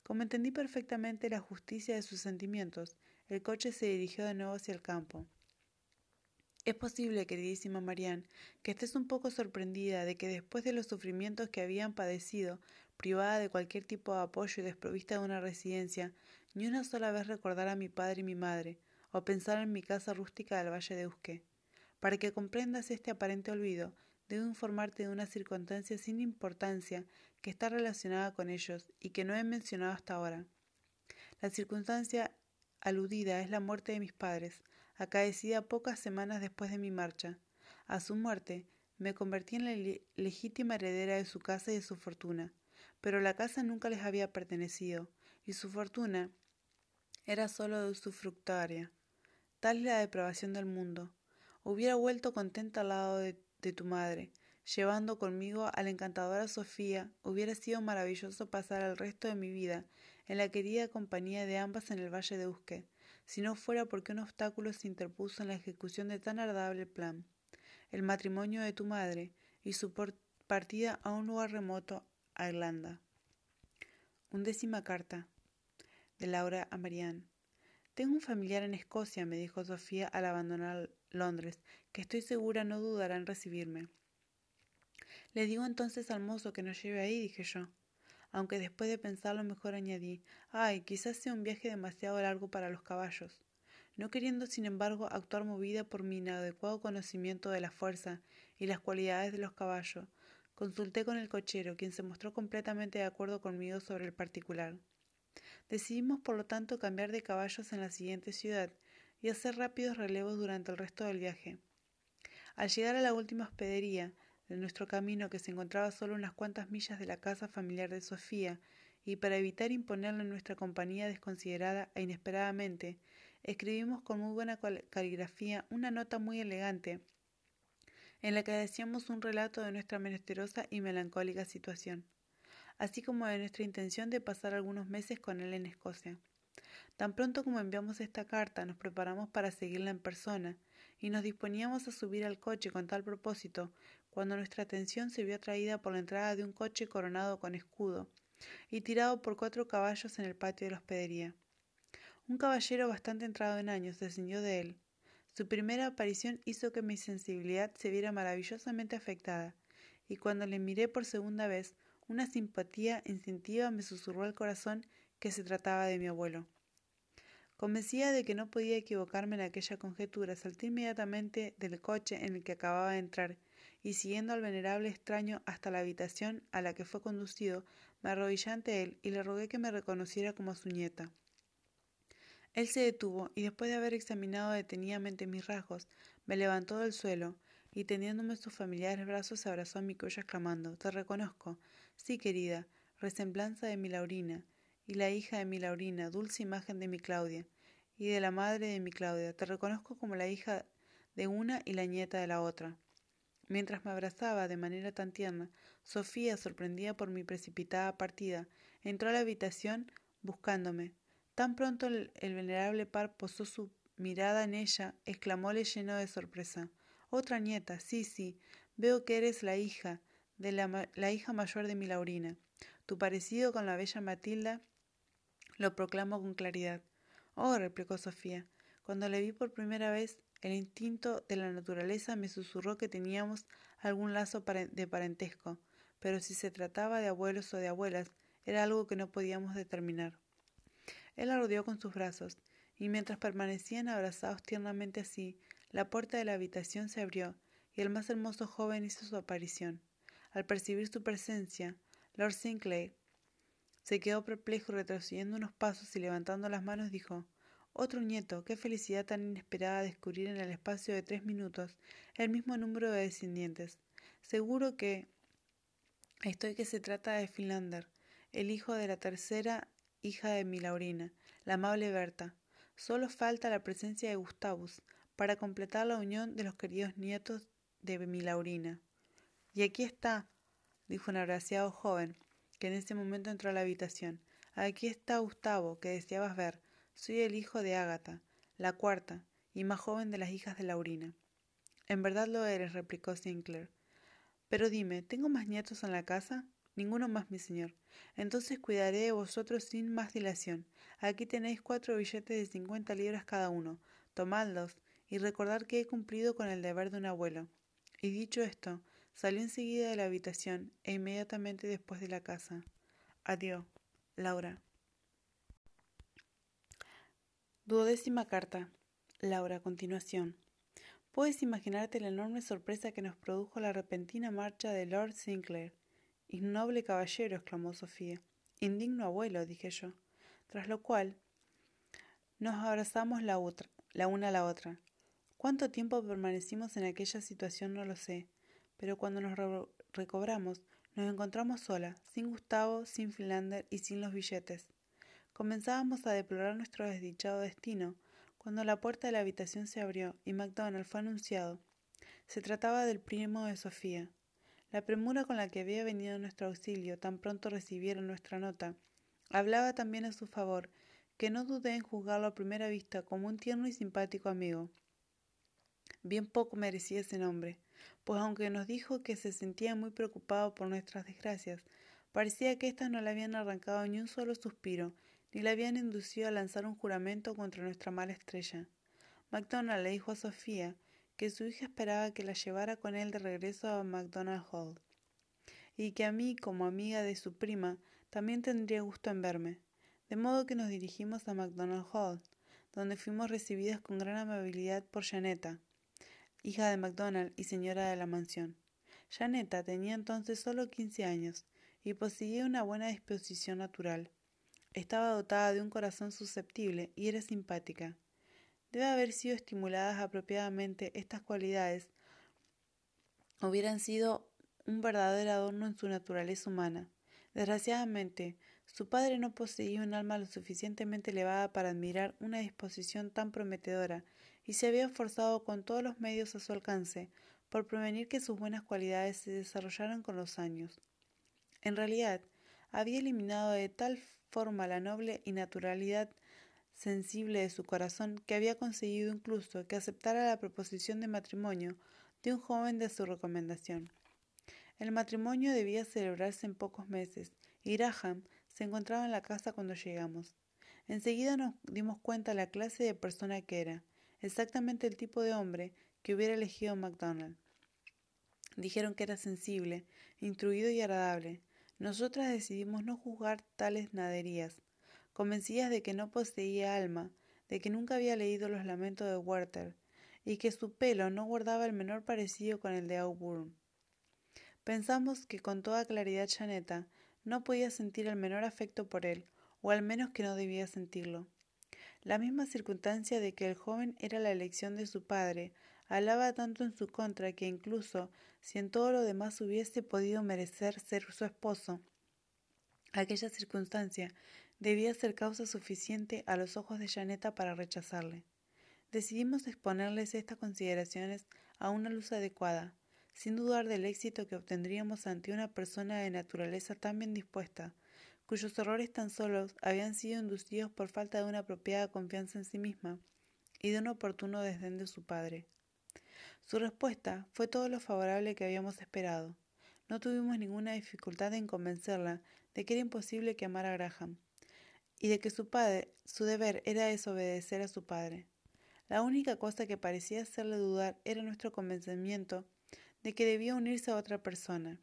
Como entendí perfectamente la justicia de sus sentimientos, el coche se dirigió de nuevo hacia el campo. Es posible, queridísima Marianne, que estés un poco sorprendida de que después de los sufrimientos que habían padecido, privada de cualquier tipo de apoyo y desprovista de una residencia, ni una sola vez recordara a mi padre y mi madre, o pensar en mi casa rústica del Valle de Usque. Para que comprendas este aparente olvido, debo informarte de una circunstancia sin importancia que está relacionada con ellos y que no he mencionado hasta ahora. La circunstancia aludida es la muerte de mis padres, acaecida pocas semanas después de mi marcha. A su muerte, me convertí en la legítima heredera de su casa y de su fortuna, pero la casa nunca les había pertenecido, y su fortuna era sólo de su fructaria. Tal es la depravación del mundo. Hubiera vuelto contenta al lado de, de tu madre, llevando conmigo a la encantadora Sofía, hubiera sido maravilloso pasar el resto de mi vida en la querida compañía de ambas en el valle de Usque, si no fuera porque un obstáculo se interpuso en la ejecución de tan agradable plan, el matrimonio de tu madre y su partida a un lugar remoto, a Irlanda. Undécima carta de Laura a Marianne. Tengo un familiar en Escocia, me dijo Sofía al abandonar Londres, que estoy segura no dudará en recibirme. Le digo entonces al mozo que nos lleve ahí, dije yo aunque después de pensarlo mejor añadí ay, quizás sea un viaje demasiado largo para los caballos. No queriendo, sin embargo, actuar movida por mi inadecuado conocimiento de la fuerza y las cualidades de los caballos, consulté con el cochero, quien se mostró completamente de acuerdo conmigo sobre el particular. Decidimos, por lo tanto, cambiar de caballos en la siguiente ciudad y hacer rápidos relevos durante el resto del viaje. Al llegar a la última hospedería, de nuestro camino que se encontraba solo unas cuantas millas de la casa familiar de Sofía, y para evitar imponerle nuestra compañía desconsiderada e inesperadamente, escribimos con muy buena caligrafía una nota muy elegante en la que decíamos un relato de nuestra menesterosa y melancólica situación, así como de nuestra intención de pasar algunos meses con él en Escocia. Tan pronto como enviamos esta carta, nos preparamos para seguirla en persona, y nos disponíamos a subir al coche con tal propósito, cuando nuestra atención se vio atraída por la entrada de un coche coronado con escudo y tirado por cuatro caballos en el patio de la hospedería. Un caballero bastante entrado en años descendió de él. Su primera aparición hizo que mi sensibilidad se viera maravillosamente afectada, y cuando le miré por segunda vez, una simpatía instintiva me susurró al corazón que se trataba de mi abuelo. Convencida de que no podía equivocarme en aquella conjetura, salté inmediatamente del coche en el que acababa de entrar y siguiendo al venerable extraño hasta la habitación a la que fue conducido, me arrodillé ante él y le rogué que me reconociera como su nieta. Él se detuvo y después de haber examinado detenidamente mis rasgos, me levantó del suelo y teniéndome sus familiares brazos se abrazó a mi cuello exclamando Te reconozco. Sí, querida, resemblanza de mi Laurina, y la hija de mi Laurina, dulce imagen de mi Claudia, y de la madre de mi Claudia. Te reconozco como la hija de una y la nieta de la otra. Mientras me abrazaba de manera tan tierna, Sofía, sorprendida por mi precipitada partida, entró a la habitación buscándome. Tan pronto el, venerable par posó su mirada en ella, exclamóle lleno de sorpresa. Otra nieta, sí, sí, veo que eres la hija, de la, la hija mayor de mi Laurina. Tu parecido con la bella Matilda lo proclamo con claridad. Oh, replicó Sofía, cuando le vi por primera vez el instinto de la naturaleza me susurró que teníamos algún lazo de parentesco, pero si se trataba de abuelos o de abuelas, era algo que no podíamos determinar. Él la rodeó con sus brazos, y mientras permanecían abrazados tiernamente así, la puerta de la habitación se abrió, y el más hermoso joven hizo su aparición. Al percibir su presencia, Lord Sinclair se quedó perplejo retrocediendo unos pasos y levantando las manos dijo otro nieto, qué felicidad tan inesperada descubrir en el espacio de tres minutos el mismo número de descendientes. Seguro que estoy que se trata de Finlander, el hijo de la tercera hija de mi Laurina, la amable Berta. Solo falta la presencia de Gustavus para completar la unión de los queridos nietos de mi Laurina. Y aquí está, dijo un agraciado joven, que en ese momento entró a la habitación. Aquí está Gustavo, que deseabas ver. Soy el hijo de Ágata, la cuarta y más joven de las hijas de Laurina. En verdad lo eres, replicó Sinclair. Pero dime, ¿tengo más nietos en la casa? Ninguno más, mi señor. Entonces cuidaré de vosotros sin más dilación. Aquí tenéis cuatro billetes de cincuenta libras cada uno. Tomadlos y recordad que he cumplido con el deber de un abuelo. Y dicho esto, salió enseguida de la habitación e inmediatamente después de la casa. Adiós, Laura. Duodécima carta. Laura, continuación. Puedes imaginarte la enorme sorpresa que nos produjo la repentina marcha de Lord Sinclair. Innoble caballero, exclamó Sofía. Indigno abuelo, dije yo. Tras lo cual nos abrazamos la, otra, la una a la otra. Cuánto tiempo permanecimos en aquella situación no lo sé, pero cuando nos recobramos nos encontramos sola, sin Gustavo, sin Finlander y sin los billetes. Comenzábamos a deplorar nuestro desdichado destino, cuando la puerta de la habitación se abrió y MacDonald fue anunciado. Se trataba del primo de Sofía. La premura con la que había venido nuestro auxilio tan pronto recibieron nuestra nota hablaba también a su favor, que no dudé en juzgarlo a primera vista como un tierno y simpático amigo. Bien poco merecía ese nombre, pues aunque nos dijo que se sentía muy preocupado por nuestras desgracias, parecía que éstas no le habían arrancado ni un solo suspiro, ni le habían inducido a lanzar un juramento contra nuestra mala estrella. MacDonald le dijo a Sofía que su hija esperaba que la llevara con él de regreso a MacDonald Hall, y que a mí, como amiga de su prima, también tendría gusto en verme. De modo que nos dirigimos a MacDonald Hall, donde fuimos recibidas con gran amabilidad por Janetta, hija de MacDonald y señora de la mansión. Janetta tenía entonces solo quince años y poseía una buena disposición natural. Estaba dotada de un corazón susceptible y era simpática. Debe haber sido estimuladas apropiadamente estas cualidades. Hubieran sido un verdadero adorno en su naturaleza humana. Desgraciadamente, su padre no poseía un alma lo suficientemente elevada para admirar una disposición tan prometedora y se había esforzado con todos los medios a su alcance por prevenir que sus buenas cualidades se desarrollaran con los años. En realidad, había eliminado de tal forma la noble y naturalidad sensible de su corazón que había conseguido incluso que aceptara la proposición de matrimonio de un joven de su recomendación. El matrimonio debía celebrarse en pocos meses, y Graham se encontraba en la casa cuando llegamos. Enseguida nos dimos cuenta de la clase de persona que era, exactamente el tipo de hombre que hubiera elegido MacDonald. Dijeron que era sensible, instruido y agradable, nosotras decidimos no juzgar tales naderías, convencidas de que no poseía alma, de que nunca había leído los lamentos de Werther, y que su pelo no guardaba el menor parecido con el de Auburn. Pensamos que con toda claridad Janeta no podía sentir el menor afecto por él, o al menos que no debía sentirlo. La misma circunstancia de que el joven era la elección de su padre hablaba tanto en su contra que incluso si en todo lo demás hubiese podido merecer ser su esposo, aquella circunstancia debía ser causa suficiente a los ojos de Janeta para rechazarle. Decidimos exponerles estas consideraciones a una luz adecuada, sin dudar del éxito que obtendríamos ante una persona de naturaleza tan bien dispuesta, cuyos errores tan solos habían sido inducidos por falta de una apropiada confianza en sí misma y de un oportuno desdén de su padre. Su respuesta fue todo lo favorable que habíamos esperado. No tuvimos ninguna dificultad en convencerla de que era imposible que amara a Graham, y de que su padre, su deber era desobedecer a su padre. La única cosa que parecía hacerle dudar era nuestro convencimiento de que debía unirse a otra persona.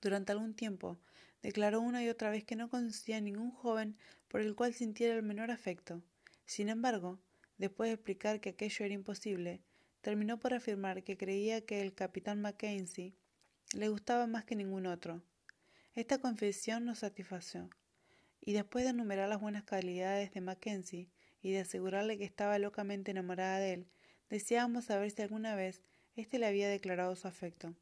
Durante algún tiempo declaró una y otra vez que no conocía a ningún joven por el cual sintiera el menor afecto. Sin embargo, después de explicar que aquello era imposible, terminó por afirmar que creía que el capitán Mackenzie le gustaba más que ningún otro. Esta confesión nos satisfació, y después de enumerar las buenas calidades de Mackenzie y de asegurarle que estaba locamente enamorada de él, deseábamos saber si alguna vez éste le había declarado su afecto.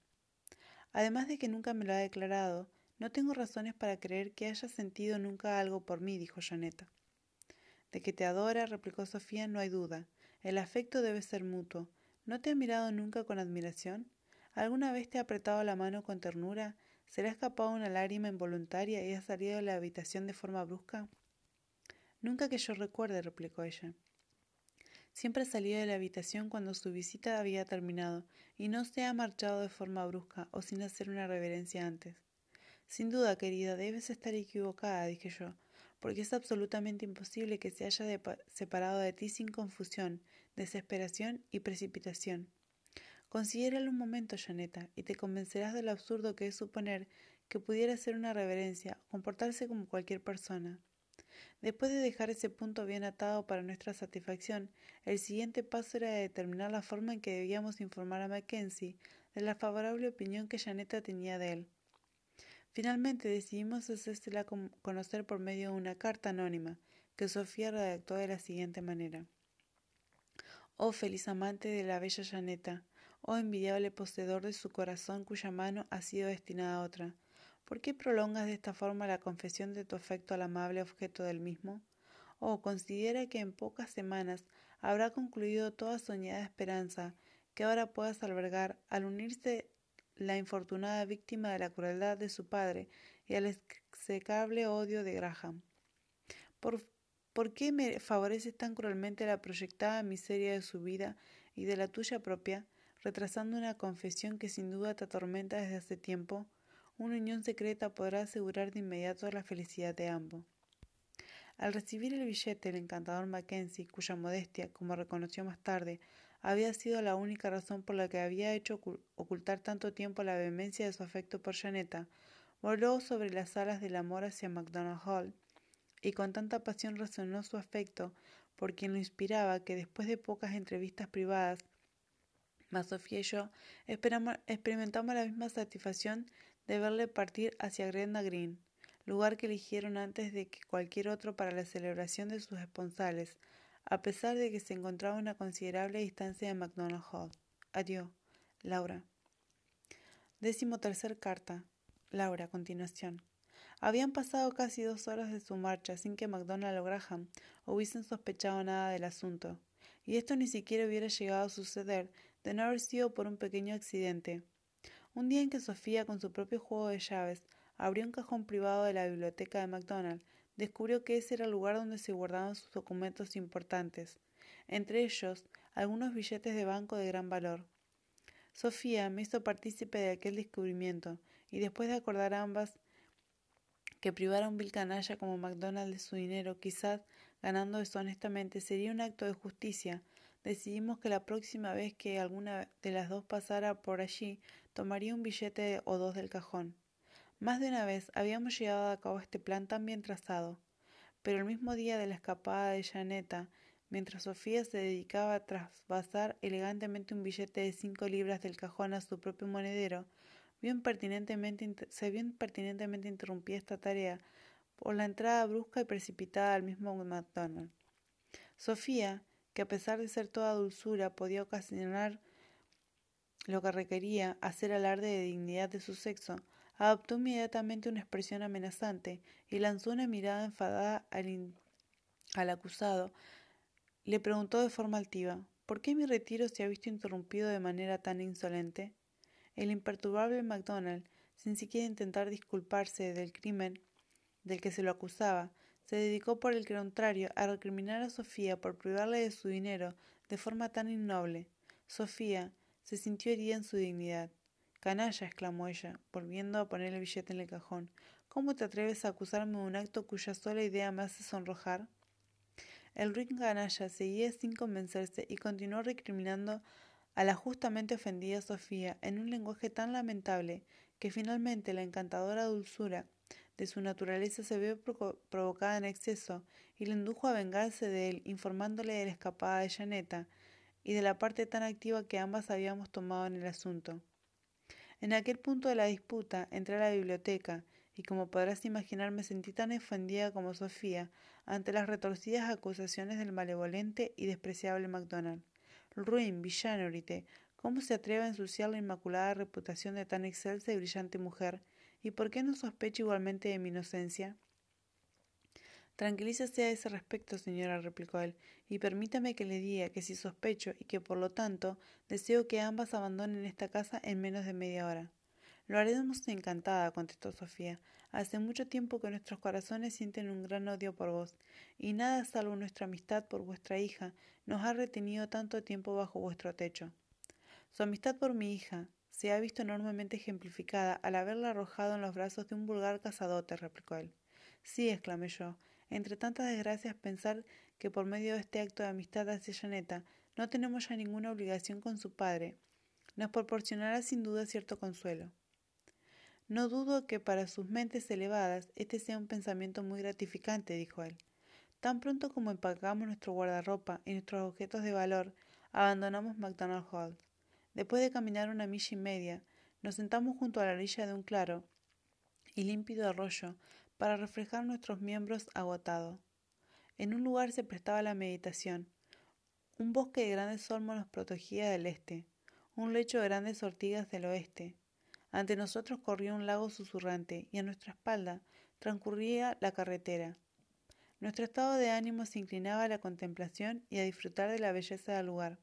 Además de que nunca me lo ha declarado, no tengo razones para creer que haya sentido nunca algo por mí, dijo Janeta. De que te adora, replicó Sofía, no hay duda. El afecto debe ser mutuo, ¿No te ha mirado nunca con admiración? ¿Alguna vez te ha apretado la mano con ternura? ¿Se le ha escapado una lágrima involuntaria y ha salido de la habitación de forma brusca? Nunca que yo recuerde, replicó ella. Siempre salido de la habitación cuando su visita había terminado y no se ha marchado de forma brusca o sin hacer una reverencia antes. Sin duda, querida, debes estar equivocada, dije yo, porque es absolutamente imposible que se haya separado de ti sin confusión, desesperación y precipitación. Considéralo un momento, Janeta, y te convencerás de lo absurdo que es suponer que pudiera ser una reverencia o comportarse como cualquier persona. Después de dejar ese punto bien atado para nuestra satisfacción, el siguiente paso era determinar la forma en que debíamos informar a Mackenzie de la favorable opinión que Janeta tenía de él. Finalmente decidimos hacérsela conocer por medio de una carta anónima que Sofía redactó de la siguiente manera. Oh feliz amante de la bella Janeta, oh envidiable poseedor de su corazón cuya mano ha sido destinada a otra, ¿Por qué prolongas de esta forma la confesión de tu afecto al amable objeto del mismo? Oh, considera que en pocas semanas habrá concluido toda soñada esperanza que ahora puedas albergar al unirse la infortunada víctima de la crueldad de su padre y al execrable odio de Graham. ¿Por, ¿Por qué me favoreces tan cruelmente la proyectada miseria de su vida y de la tuya propia, retrasando una confesión que sin duda te atormenta desde hace tiempo? Una unión secreta podrá asegurar de inmediato la felicidad de ambos. Al recibir el billete, el encantador Mackenzie, cuya modestia, como reconoció más tarde, había sido la única razón por la que había hecho ocultar tanto tiempo la vehemencia de su afecto por Janeta, voló sobre las alas del amor hacia Macdonald Hall, y con tanta pasión resonó su afecto por quien lo inspiraba que después de pocas entrevistas privadas, más y yo experimentamos la misma satisfacción de verle partir hacia Grenda Green, lugar que eligieron antes de que cualquier otro para la celebración de sus esponsales, a pesar de que se encontraba a una considerable distancia de McDonald Hall. Adiós, Laura. Décimo tercer carta. Laura, continuación. Habían pasado casi dos horas de su marcha sin que MacDonald o Graham hubiesen sospechado nada del asunto, y esto ni siquiera hubiera llegado a suceder de no haber sido por un pequeño accidente. Un día en que Sofía, con su propio juego de llaves, abrió un cajón privado de la biblioteca de McDonald, descubrió que ese era el lugar donde se guardaban sus documentos importantes, entre ellos algunos billetes de banco de gran valor. Sofía me hizo partícipe de aquel descubrimiento, y después de acordar ambas que privar a un vil canalla como McDonald de su dinero, quizás ganando deshonestamente, sería un acto de justicia, decidimos que la próxima vez que alguna de las dos pasara por allí, tomaría un billete o dos del cajón. Más de una vez habíamos llevado a cabo este plan tan bien trazado, pero el mismo día de la escapada de Janeta, mientras Sofía se dedicaba a trasvasar elegantemente un billete de cinco libras del cajón a su propio monedero, vio se vio impertinentemente interrumpida esta tarea por la entrada brusca y precipitada del mismo MacDonald. Sofía, que a pesar de ser toda dulzura podía ocasionar lo que requería hacer alarde de dignidad de su sexo, adoptó inmediatamente una expresión amenazante y lanzó una mirada enfadada al, al acusado. Le preguntó de forma altiva ¿Por qué mi retiro se ha visto interrumpido de manera tan insolente? El imperturbable MacDonald, sin siquiera intentar disculparse del crimen del que se lo acusaba, se dedicó por el contrario a recriminar a Sofía por privarle de su dinero de forma tan innoble. Sofía se sintió herida en su dignidad. Canalla, exclamó ella, volviendo a poner el billete en el cajón. ¿Cómo te atreves a acusarme de un acto cuya sola idea me hace sonrojar? El ruin canalla seguía sin convencerse y continuó recriminando a la justamente ofendida Sofía en un lenguaje tan lamentable que finalmente la encantadora dulzura de su naturaleza se vio provocada en exceso y le indujo a vengarse de él, informándole de la escapada de Janeta y de la parte tan activa que ambas habíamos tomado en el asunto. En aquel punto de la disputa entré a la biblioteca y como podrás imaginar me sentí tan ofendida como Sofía ante las retorcidas acusaciones del malevolente y despreciable MacDonald. Ruin, villano, grité, ¿cómo se atreve a ensuciar la inmaculada reputación de tan excelsa y brillante mujer? ¿Y por qué no sospecha igualmente de mi inocencia? Tranquilícese a ese respecto, señora, replicó él, y permítame que le diga que si sospecho y que por lo tanto deseo que ambas abandonen esta casa en menos de media hora. Lo haremos encantada, contestó Sofía. Hace mucho tiempo que nuestros corazones sienten un gran odio por vos, y nada salvo nuestra amistad por vuestra hija nos ha retenido tanto tiempo bajo vuestro techo. Su amistad por mi hija se ha visto enormemente ejemplificada al haberla arrojado en los brazos de un vulgar cazadote, replicó él. Sí, exclamé yo, entre tantas desgracias pensar que por medio de este acto de amistad hacia Janeta no tenemos ya ninguna obligación con su padre, nos proporcionará sin duda cierto consuelo. No dudo que para sus mentes elevadas este sea un pensamiento muy gratificante, dijo él. Tan pronto como empacamos nuestro guardarropa y nuestros objetos de valor, abandonamos McDonald Hall. Después de caminar una milla y media, nos sentamos junto a la orilla de un claro y límpido arroyo para reflejar nuestros miembros agotados. En un lugar se prestaba la meditación. Un bosque de grandes olmos nos protegía del este, un lecho de grandes ortigas del oeste. Ante nosotros corría un lago susurrante y a nuestra espalda transcurría la carretera. Nuestro estado de ánimo se inclinaba a la contemplación y a disfrutar de la belleza del lugar.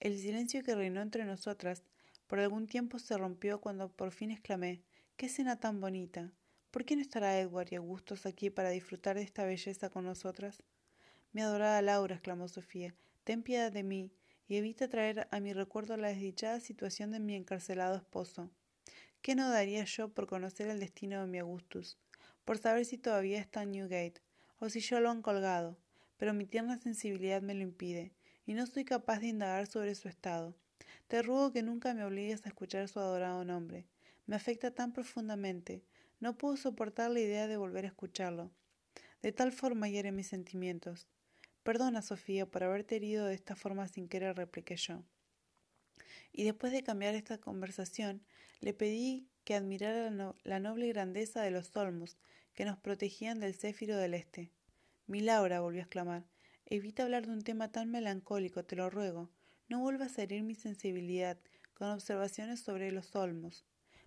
El silencio que reinó entre nosotras por algún tiempo se rompió cuando por fin exclamé ¡Qué escena tan bonita! ¿Por qué no estará Edward y Augustos aquí para disfrutar de esta belleza con nosotras? Mi adorada Laura, exclamó Sofía, ten piedad de mí y evita traer a mi recuerdo la desdichada situación de mi encarcelado esposo. ¿Qué no daría yo por conocer el destino de mi Augustus? Por saber si todavía está en Newgate, o si yo lo han colgado, pero mi tierna sensibilidad me lo impide, y no soy capaz de indagar sobre su estado. Te ruego que nunca me obligues a escuchar su adorado nombre. Me afecta tan profundamente, no puedo soportar la idea de volver a escucharlo. De tal forma hiere mis sentimientos. Perdona, Sofía, por haberte herido de esta forma sin querer, repliqué yo. Y después de cambiar esta conversación, le pedí que admirara la, noble grandeza de los olmos que nos protegían del céfiro del este. Mi Laura, volvió a exclamar, evita hablar de un tema tan melancólico, te lo ruego. No vuelvas a herir mi sensibilidad con observaciones sobre los olmos.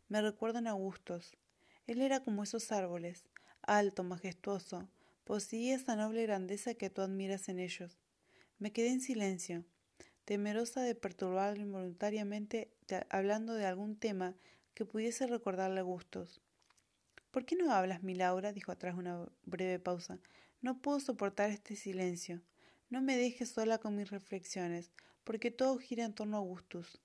Me recuerdan a Augustos. Él era como esos árboles, alto, majestuoso, poseía esa noble grandeza que tú admiras en ellos. Me quedé en silencio, temerosa de perturbarlo involuntariamente hablando de algún tema que pudiese recordarle gustos. ¿Por qué no hablas, mi Laura? dijo tras una breve pausa. No puedo soportar este silencio. No me dejes sola con mis reflexiones, porque todo gira en torno a Augustus.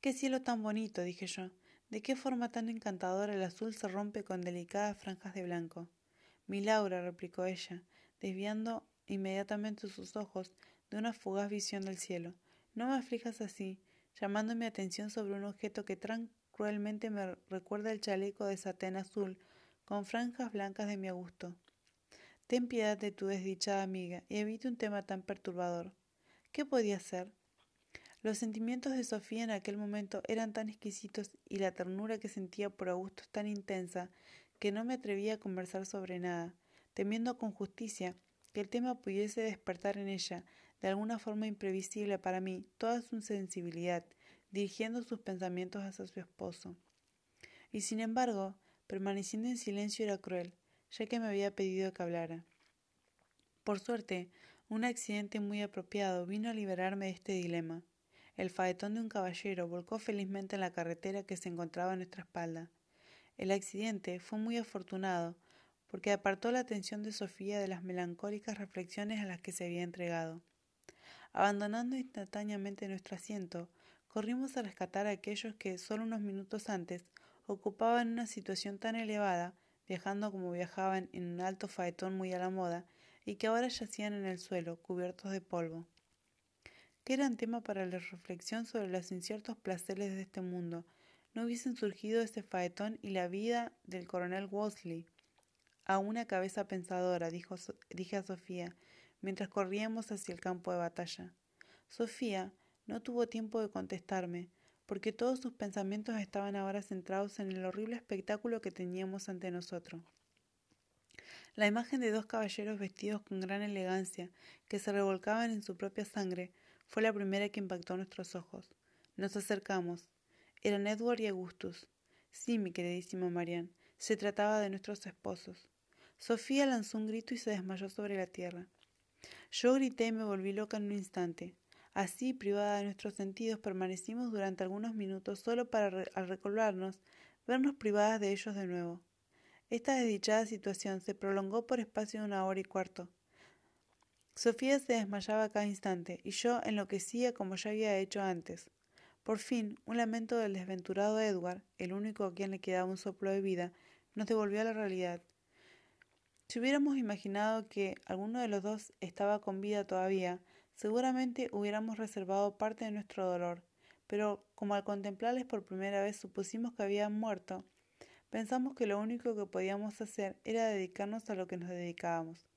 Qué cielo tan bonito, dije yo. De qué forma tan encantadora el azul se rompe con delicadas franjas de blanco. Mi Laura, replicó ella, desviando inmediatamente sus ojos de una fugaz visión del cielo. No me aflijas así, llamando mi atención sobre un objeto que tan cruelmente me recuerda el chaleco de satén azul con franjas blancas de mi Augusto. Ten piedad de tu desdichada amiga y evite un tema tan perturbador. ¿Qué podía ser? Los sentimientos de Sofía en aquel momento eran tan exquisitos y la ternura que sentía por Augusto tan intensa que no me atrevía a conversar sobre nada, temiendo con justicia que el tema pudiese despertar en ella, de alguna forma imprevisible para mí, toda su sensibilidad, dirigiendo sus pensamientos hacia su esposo. Y sin embargo, permaneciendo en silencio era cruel, ya que me había pedido que hablara. Por suerte, un accidente muy apropiado vino a liberarme de este dilema. El faetón de un caballero volcó felizmente en la carretera que se encontraba a nuestra espalda. El accidente fue muy afortunado, porque apartó la atención de Sofía de las melancólicas reflexiones a las que se había entregado. Abandonando instantáneamente nuestro asiento, corrimos a rescatar a aquellos que, solo unos minutos antes, ocupaban una situación tan elevada, viajando como viajaban en un alto faetón muy a la moda, y que ahora yacían en el suelo, cubiertos de polvo que eran tema para la reflexión sobre los inciertos placeres de este mundo, no hubiesen surgido ese faetón y la vida del coronel Wolseley. A una cabeza pensadora, dijo, dije a Sofía, mientras corríamos hacia el campo de batalla. Sofía no tuvo tiempo de contestarme, porque todos sus pensamientos estaban ahora centrados en el horrible espectáculo que teníamos ante nosotros. La imagen de dos caballeros vestidos con gran elegancia, que se revolcaban en su propia sangre, fue la primera que impactó nuestros ojos. Nos acercamos. Eran Edward y Augustus. Sí, mi queridísima Marianne, se trataba de nuestros esposos. Sofía lanzó un grito y se desmayó sobre la tierra. Yo grité y me volví loca en un instante. Así, privada de nuestros sentidos, permanecimos durante algunos minutos solo para, al recobrarnos, vernos privadas de ellos de nuevo. Esta desdichada situación se prolongó por espacio de una hora y cuarto. Sofía se desmayaba cada instante, y yo enloquecía como ya había hecho antes. Por fin, un lamento del desventurado Edward, el único a quien le quedaba un soplo de vida, nos devolvió a la realidad. Si hubiéramos imaginado que alguno de los dos estaba con vida todavía, seguramente hubiéramos reservado parte de nuestro dolor, pero como al contemplarles por primera vez supusimos que habían muerto, pensamos que lo único que podíamos hacer era dedicarnos a lo que nos dedicábamos.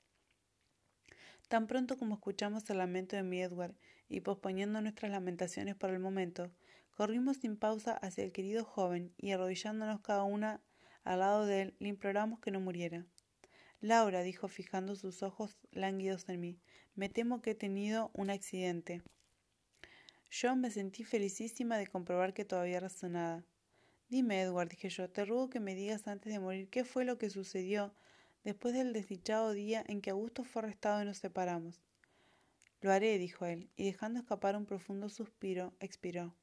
Tan pronto como escuchamos el lamento de mi Edward y posponiendo nuestras lamentaciones por el momento, corrimos sin pausa hacia el querido joven y arrodillándonos cada una al lado de él, le imploramos que no muriera. Laura, dijo fijando sus ojos lánguidos en mí, me temo que he tenido un accidente. Yo me sentí felicísima de comprobar que todavía razonaba. Dime, Edward, dije yo, te ruego que me digas antes de morir qué fue lo que sucedió después del desdichado día en que Augusto fue arrestado y nos separamos. Lo haré, dijo él, y dejando escapar un profundo suspiro, expiró.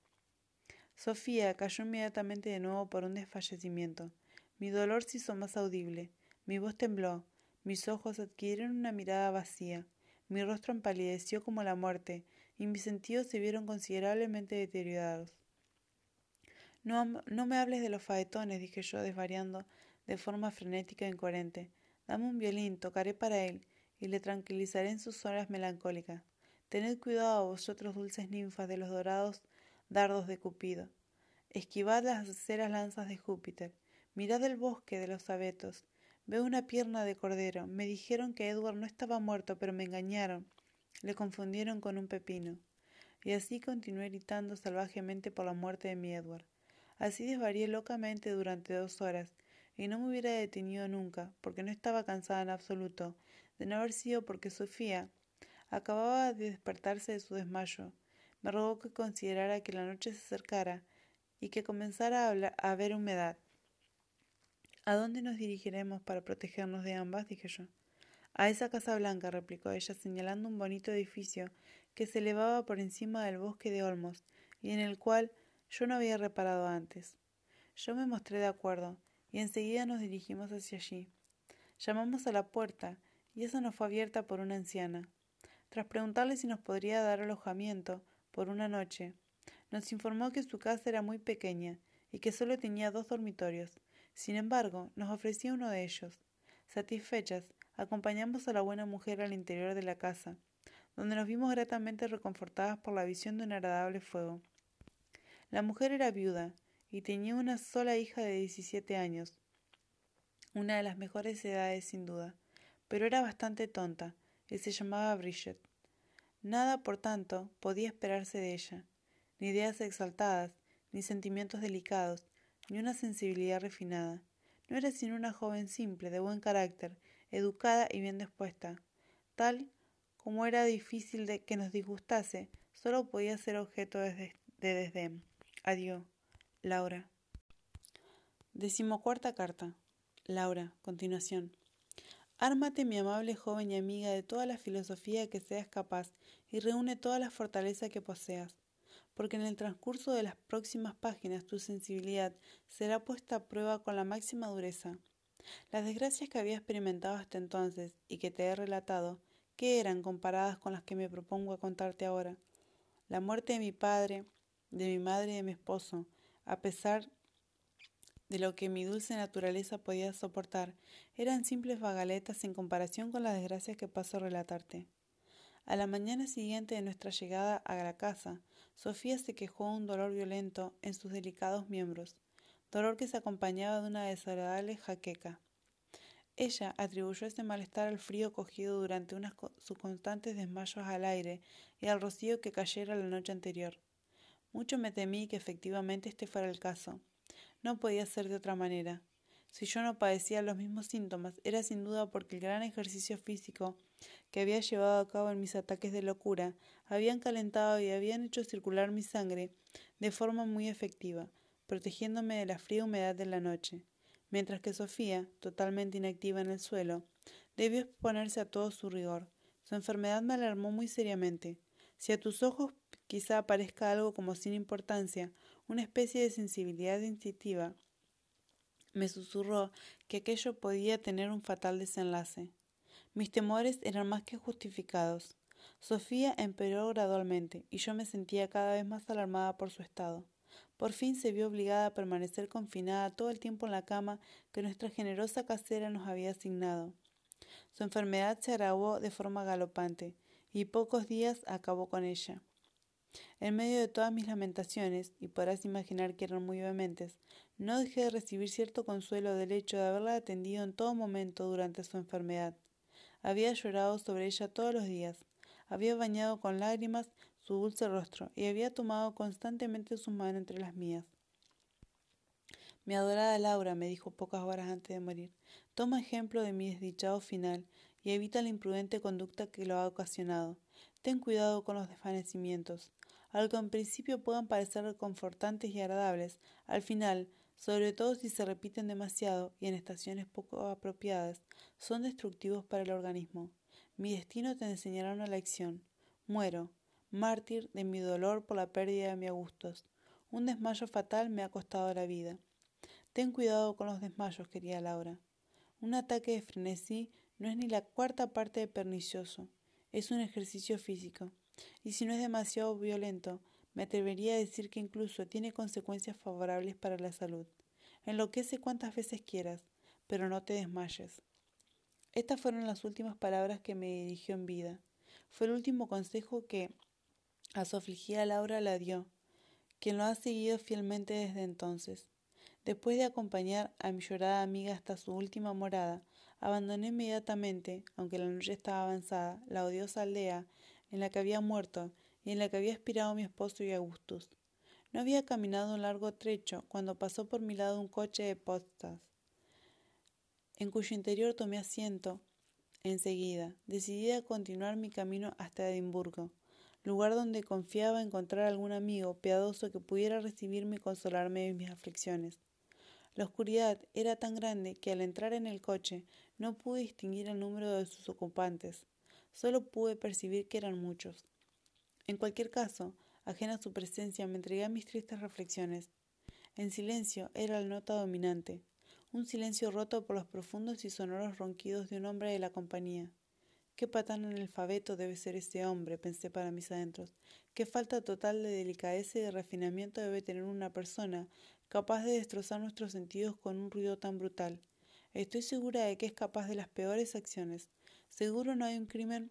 Sofía cayó inmediatamente de nuevo por un desfallecimiento. Mi dolor se hizo más audible, mi voz tembló, mis ojos adquirieron una mirada vacía, mi rostro empalideció como la muerte, y mis sentidos se vieron considerablemente deteriorados. No, no me hables de los faetones, dije yo, desvariando de forma frenética e incoherente. Dame un violín, tocaré para él, y le tranquilizaré en sus horas melancólicas. Tened cuidado vosotros dulces ninfas de los dorados dardos de Cupido. Esquivad las aceras lanzas de Júpiter. Mirad el bosque de los abetos. Veo una pierna de cordero. Me dijeron que Edward no estaba muerto, pero me engañaron. Le confundieron con un pepino. Y así continué gritando salvajemente por la muerte de mi Edward. Así desvarié locamente durante dos horas, y no me hubiera detenido nunca, porque no estaba cansada en absoluto, de no haber sido porque Sofía acababa de despertarse de su desmayo. Me rogó que considerara que la noche se acercara y que comenzara a, hablar, a haber humedad. ¿A dónde nos dirigiremos para protegernos de ambas? dije yo. A esa casa blanca, replicó ella, señalando un bonito edificio que se elevaba por encima del bosque de olmos y en el cual yo no había reparado antes. Yo me mostré de acuerdo, y enseguida nos dirigimos hacia allí. Llamamos a la puerta, y esa nos fue abierta por una anciana. Tras preguntarle si nos podría dar alojamiento por una noche, nos informó que su casa era muy pequeña y que solo tenía dos dormitorios. Sin embargo, nos ofrecía uno de ellos. Satisfechas, acompañamos a la buena mujer al interior de la casa, donde nos vimos gratamente reconfortadas por la visión de un agradable fuego. La mujer era viuda y tenía una sola hija de 17 años, una de las mejores edades sin duda, pero era bastante tonta y se llamaba Bridget. Nada, por tanto, podía esperarse de ella, ni ideas exaltadas, ni sentimientos delicados, ni una sensibilidad refinada. No era sino una joven simple, de buen carácter, educada y bien dispuesta. Tal como era difícil de que nos disgustase, solo podía ser objeto de, de desdén. Adiós. Laura. Decimocuarta carta. Laura. Continuación. Ármate, mi amable joven y amiga, de toda la filosofía que seas capaz y reúne toda la fortaleza que poseas, porque en el transcurso de las próximas páginas tu sensibilidad será puesta a prueba con la máxima dureza. Las desgracias que había experimentado hasta entonces y que te he relatado, ¿qué eran comparadas con las que me propongo a contarte ahora? La muerte de mi padre, de mi madre y de mi esposo, a pesar de lo que mi dulce naturaleza podía soportar, eran simples vagaletas en comparación con las desgracias que paso a relatarte. A la mañana siguiente de nuestra llegada a la casa, Sofía se quejó de un dolor violento en sus delicados miembros, dolor que se acompañaba de una desagradable jaqueca. Ella atribuyó ese malestar al frío cogido durante unas sus constantes desmayos al aire y al rocío que cayera la noche anterior. Mucho me temí que efectivamente este fuera el caso. No podía ser de otra manera. Si yo no padecía los mismos síntomas, era sin duda porque el gran ejercicio físico que había llevado a cabo en mis ataques de locura habían calentado y habían hecho circular mi sangre de forma muy efectiva, protegiéndome de la fría humedad de la noche. mientras que Sofía, totalmente inactiva en el suelo, debió exponerse a todo su rigor. Su enfermedad me alarmó muy seriamente. Si a tus ojos quizá aparezca algo como sin importancia, una especie de sensibilidad instintiva, me susurró que aquello podía tener un fatal desenlace. Mis temores eran más que justificados. Sofía empeoró gradualmente y yo me sentía cada vez más alarmada por su estado. Por fin se vio obligada a permanecer confinada todo el tiempo en la cama que nuestra generosa casera nos había asignado. Su enfermedad se agravó de forma galopante y pocos días acabó con ella. En medio de todas mis lamentaciones, y podrás imaginar que eran muy vehementes, no dejé de recibir cierto consuelo del hecho de haberla atendido en todo momento durante su enfermedad. Había llorado sobre ella todos los días, había bañado con lágrimas su dulce rostro y había tomado constantemente su mano entre las mías. Mi adorada Laura, me dijo pocas horas antes de morir, toma ejemplo de mi desdichado final y evita la imprudente conducta que lo ha ocasionado. Ten cuidado con los desvanecimientos. Algo en principio puedan parecer reconfortantes y agradables, al final, sobre todo si se repiten demasiado y en estaciones poco apropiadas, son destructivos para el organismo. Mi destino te enseñará una lección. Muero, mártir de mi dolor por la pérdida de mi Augustos. Un desmayo fatal me ha costado la vida. Ten cuidado con los desmayos, querida Laura. Un ataque de frenesí no es ni la cuarta parte de pernicioso. Es un ejercicio físico. Y si no es demasiado violento, me atrevería a decir que incluso tiene consecuencias favorables para la salud. Enloquece cuantas veces quieras, pero no te desmayes. Estas fueron las últimas palabras que me dirigió en vida. Fue el último consejo que, a su afligida Laura la dio, quien lo ha seguido fielmente desde entonces. Después de acompañar a mi llorada amiga hasta su última morada, abandoné inmediatamente, aunque la noche estaba avanzada, la odiosa aldea en la que había muerto y en la que había expirado mi esposo y Augustus. No había caminado un largo trecho cuando pasó por mi lado un coche de postas, en cuyo interior tomé asiento enseguida, decidida a continuar mi camino hasta Edimburgo lugar donde confiaba encontrar algún amigo piadoso que pudiera recibirme y consolarme de mis aflicciones. La oscuridad era tan grande que al entrar en el coche no pude distinguir el número de sus ocupantes, solo pude percibir que eran muchos. En cualquier caso, ajena a su presencia, me entregué a mis tristes reflexiones. En silencio era la nota dominante, un silencio roto por los profundos y sonoros ronquidos de un hombre de la compañía. Qué patán alfabeto debe ser ese hombre, pensé para mis adentros. Qué falta total de delicadeza y de refinamiento debe tener una persona capaz de destrozar nuestros sentidos con un ruido tan brutal. Estoy segura de que es capaz de las peores acciones. Seguro no hay un crimen,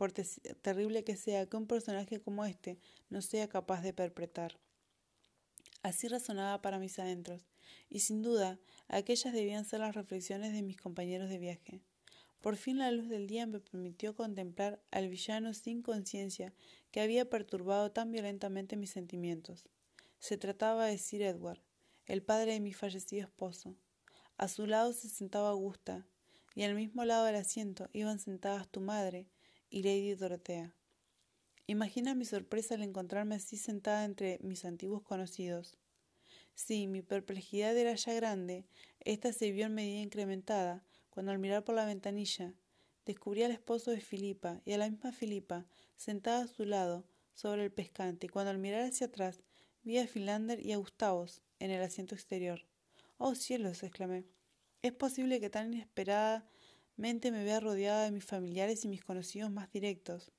por terrible que sea, que un personaje como este no sea capaz de perpetrar. Así razonaba para mis adentros, y sin duda aquellas debían ser las reflexiones de mis compañeros de viaje. Por fin la luz del día me permitió contemplar al villano sin conciencia que había perturbado tan violentamente mis sentimientos. Se trataba de Sir Edward, el padre de mi fallecido esposo. A su lado se sentaba Augusta, y al mismo lado del asiento iban sentadas tu madre y Lady Dorotea. Imagina mi sorpresa al encontrarme así sentada entre mis antiguos conocidos. Sí, mi perplejidad era ya grande, ésta se vio en medida incrementada cuando al mirar por la ventanilla descubrí al esposo de Filipa y a la misma Filipa sentada a su lado sobre el pescante y cuando al mirar hacia atrás vi a Philander y a Gustavos en el asiento exterior. Oh cielos, exclamé. ¿Es posible que tan inesperadamente me vea rodeada de mis familiares y mis conocidos más directos?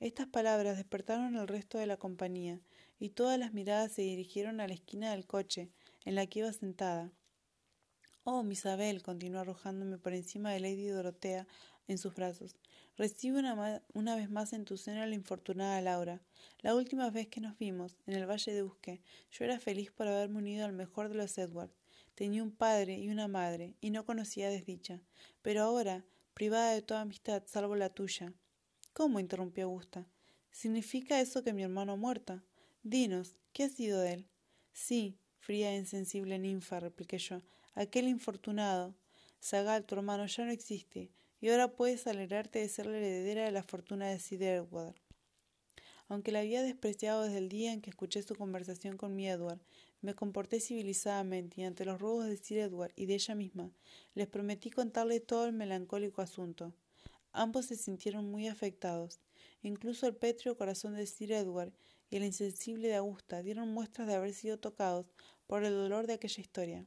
Estas palabras despertaron al resto de la compañía, y todas las miradas se dirigieron a la esquina del coche en la que iba sentada. Oh, Isabel, continuó arrojándome por encima de Lady Dorotea en sus brazos. Recibe una, una, vez más en tu seno a la infortunada Laura. La última vez que nos vimos, en el Valle de Usque, yo era feliz por haberme unido al mejor de los Edward. Tenía un padre y una madre, y no conocía desdicha. Pero ahora, privada de toda amistad, salvo la tuya. ¿Cómo? interrumpió Augusta. ¿Significa eso que mi hermano ha muerto? Dinos, ¿qué ha sido de él? Sí, fría e insensible ninfa, repliqué yo Aquel infortunado, Sagal, tu hermano, ya no existe, y ahora puedes alegrarte de ser la heredera de la fortuna de Sid Edward. Aunque la había despreciado desde el día en que escuché su conversación con mi Edward, me comporté civilizadamente y ante los ruegos de Sir Edward y de ella misma, les prometí contarle todo el melancólico asunto. Ambos se sintieron muy afectados. Incluso el pétreo corazón de Sir Edward y el insensible de Augusta dieron muestras de haber sido tocados por el dolor de aquella historia.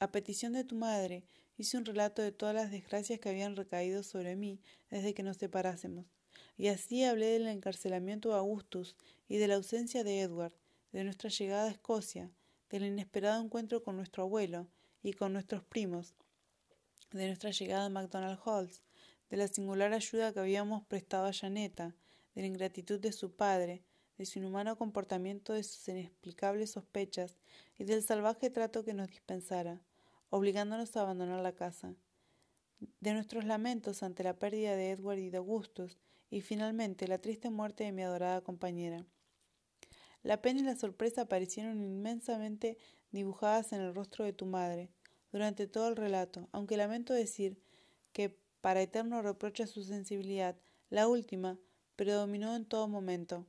A petición de tu madre, hice un relato de todas las desgracias que habían recaído sobre mí desde que nos separásemos, y así hablé del encarcelamiento de Augustus y de la ausencia de Edward, de nuestra llegada a Escocia, del inesperado encuentro con nuestro abuelo y con nuestros primos, de nuestra llegada a MacDonald Halls, de la singular ayuda que habíamos prestado a Janeta, de la ingratitud de su padre, de su inhumano comportamiento, de sus inexplicables sospechas y del salvaje trato que nos dispensara, obligándonos a abandonar la casa, de nuestros lamentos ante la pérdida de Edward y de Augustus, y finalmente la triste muerte de mi adorada compañera. La pena y la sorpresa aparecieron inmensamente dibujadas en el rostro de tu madre durante todo el relato, aunque lamento decir que, para eterno reproche a su sensibilidad, la última predominó en todo momento.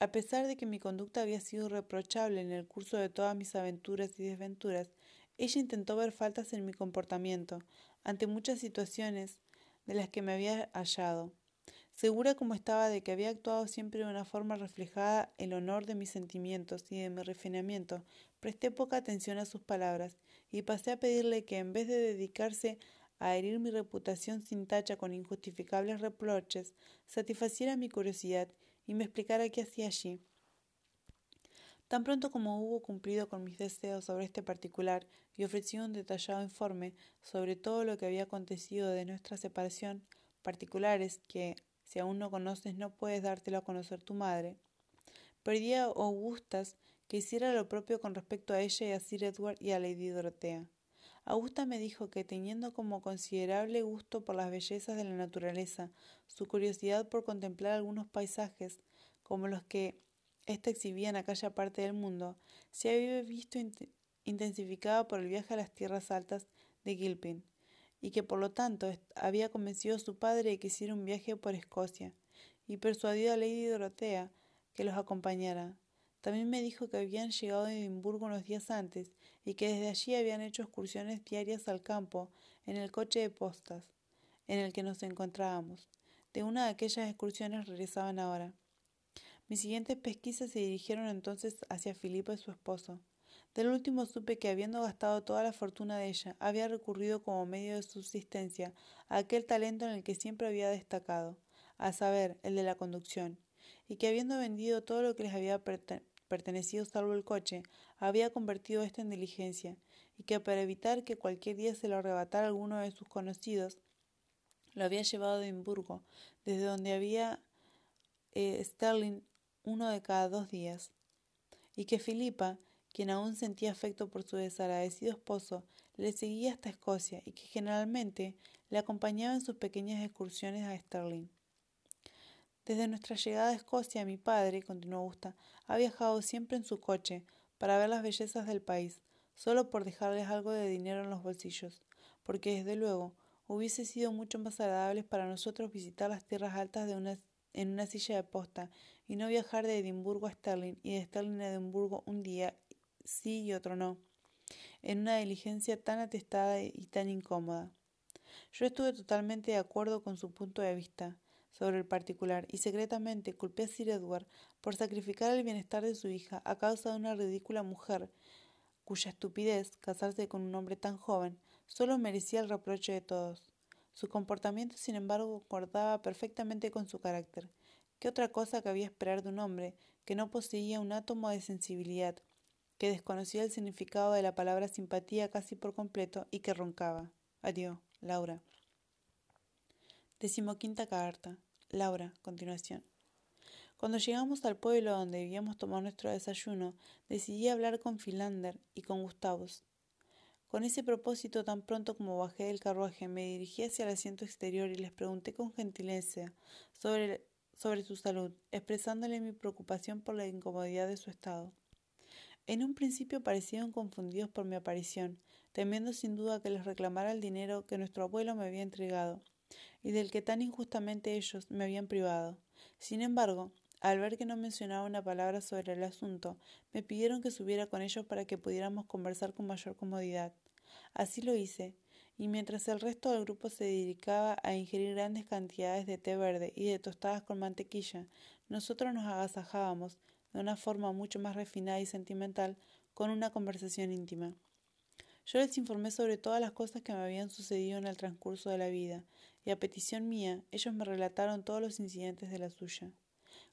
A pesar de que mi conducta había sido reprochable en el curso de todas mis aventuras y desventuras, ella intentó ver faltas en mi comportamiento ante muchas situaciones de las que me había hallado. Segura como estaba de que había actuado siempre de una forma reflejada el honor de mis sentimientos y de mi refinamiento, presté poca atención a sus palabras y pasé a pedirle que en vez de dedicarse a herir mi reputación sin tacha con injustificables reproches, satisfaciera mi curiosidad y me explicara qué hacía allí. Tan pronto como hubo cumplido con mis deseos sobre este particular y ofreció un detallado informe sobre todo lo que había acontecido de nuestra separación, particulares que, si aún no conoces, no puedes dártelo a conocer tu madre, pedí a Augustas que hiciera lo propio con respecto a ella y a Sir Edward y a Lady Dorotea. Augusta me dijo que, teniendo como considerable gusto por las bellezas de la naturaleza, su curiosidad por contemplar algunos paisajes, como los que ésta exhibía en aquella parte del mundo, se había visto intensificada por el viaje a las tierras altas de Gilpin, y que por lo tanto había convencido a su padre de que hiciera un viaje por Escocia, y persuadió a Lady Dorotea que los acompañara. También me dijo que habían llegado de Edimburgo unos días antes y que desde allí habían hecho excursiones diarias al campo en el coche de postas en el que nos encontrábamos. De una de aquellas excursiones regresaban ahora. Mis siguientes pesquisas se dirigieron entonces hacia Filipo y su esposo. Del último supe que, habiendo gastado toda la fortuna de ella, había recurrido como medio de subsistencia a aquel talento en el que siempre había destacado, a saber, el de la conducción, y que habiendo vendido todo lo que les había pertenecido salvo el coche, había convertido esto en diligencia, y que para evitar que cualquier día se lo arrebatara alguno de sus conocidos, lo había llevado a Edimburgo, desde donde había eh, Sterling uno de cada dos días, y que Filipa, quien aún sentía afecto por su desagradecido esposo, le seguía hasta Escocia y que generalmente le acompañaba en sus pequeñas excursiones a Sterling. Desde nuestra llegada a Escocia, mi padre, continuó Augusta, ha viajado siempre en su coche para ver las bellezas del país, solo por dejarles algo de dinero en los bolsillos, porque desde luego hubiese sido mucho más agradable para nosotros visitar las tierras altas de una, en una silla de posta y no viajar de Edimburgo a Stirling y de Stirling a Edimburgo un día sí y otro no, en una diligencia tan atestada y tan incómoda. Yo estuve totalmente de acuerdo con su punto de vista, sobre el particular y secretamente culpé a Sir Edward por sacrificar el bienestar de su hija a causa de una ridícula mujer cuya estupidez, casarse con un hombre tan joven, solo merecía el reproche de todos. Su comportamiento, sin embargo, concordaba perfectamente con su carácter. ¿Qué otra cosa cabía esperar de un hombre que no poseía un átomo de sensibilidad, que desconocía el significado de la palabra simpatía casi por completo y que roncaba? Adiós, Laura. Decimoquinta carta. Laura, continuación. Cuando llegamos al pueblo donde debíamos tomar nuestro desayuno, decidí hablar con Philander y con Gustavus. Con ese propósito, tan pronto como bajé del carruaje, me dirigí hacia el asiento exterior y les pregunté con gentileza sobre, sobre su salud, expresándole mi preocupación por la incomodidad de su estado. En un principio parecieron confundidos por mi aparición, temiendo sin duda que les reclamara el dinero que nuestro abuelo me había entregado, y del que tan injustamente ellos me habían privado. Sin embargo, al ver que no mencionaba una palabra sobre el asunto, me pidieron que subiera con ellos para que pudiéramos conversar con mayor comodidad. Así lo hice, y mientras el resto del grupo se dedicaba a ingerir grandes cantidades de té verde y de tostadas con mantequilla, nosotros nos agasajábamos, de una forma mucho más refinada y sentimental, con una conversación íntima. Yo les informé sobre todas las cosas que me habían sucedido en el transcurso de la vida, y a petición mía, ellos me relataron todos los incidentes de la suya.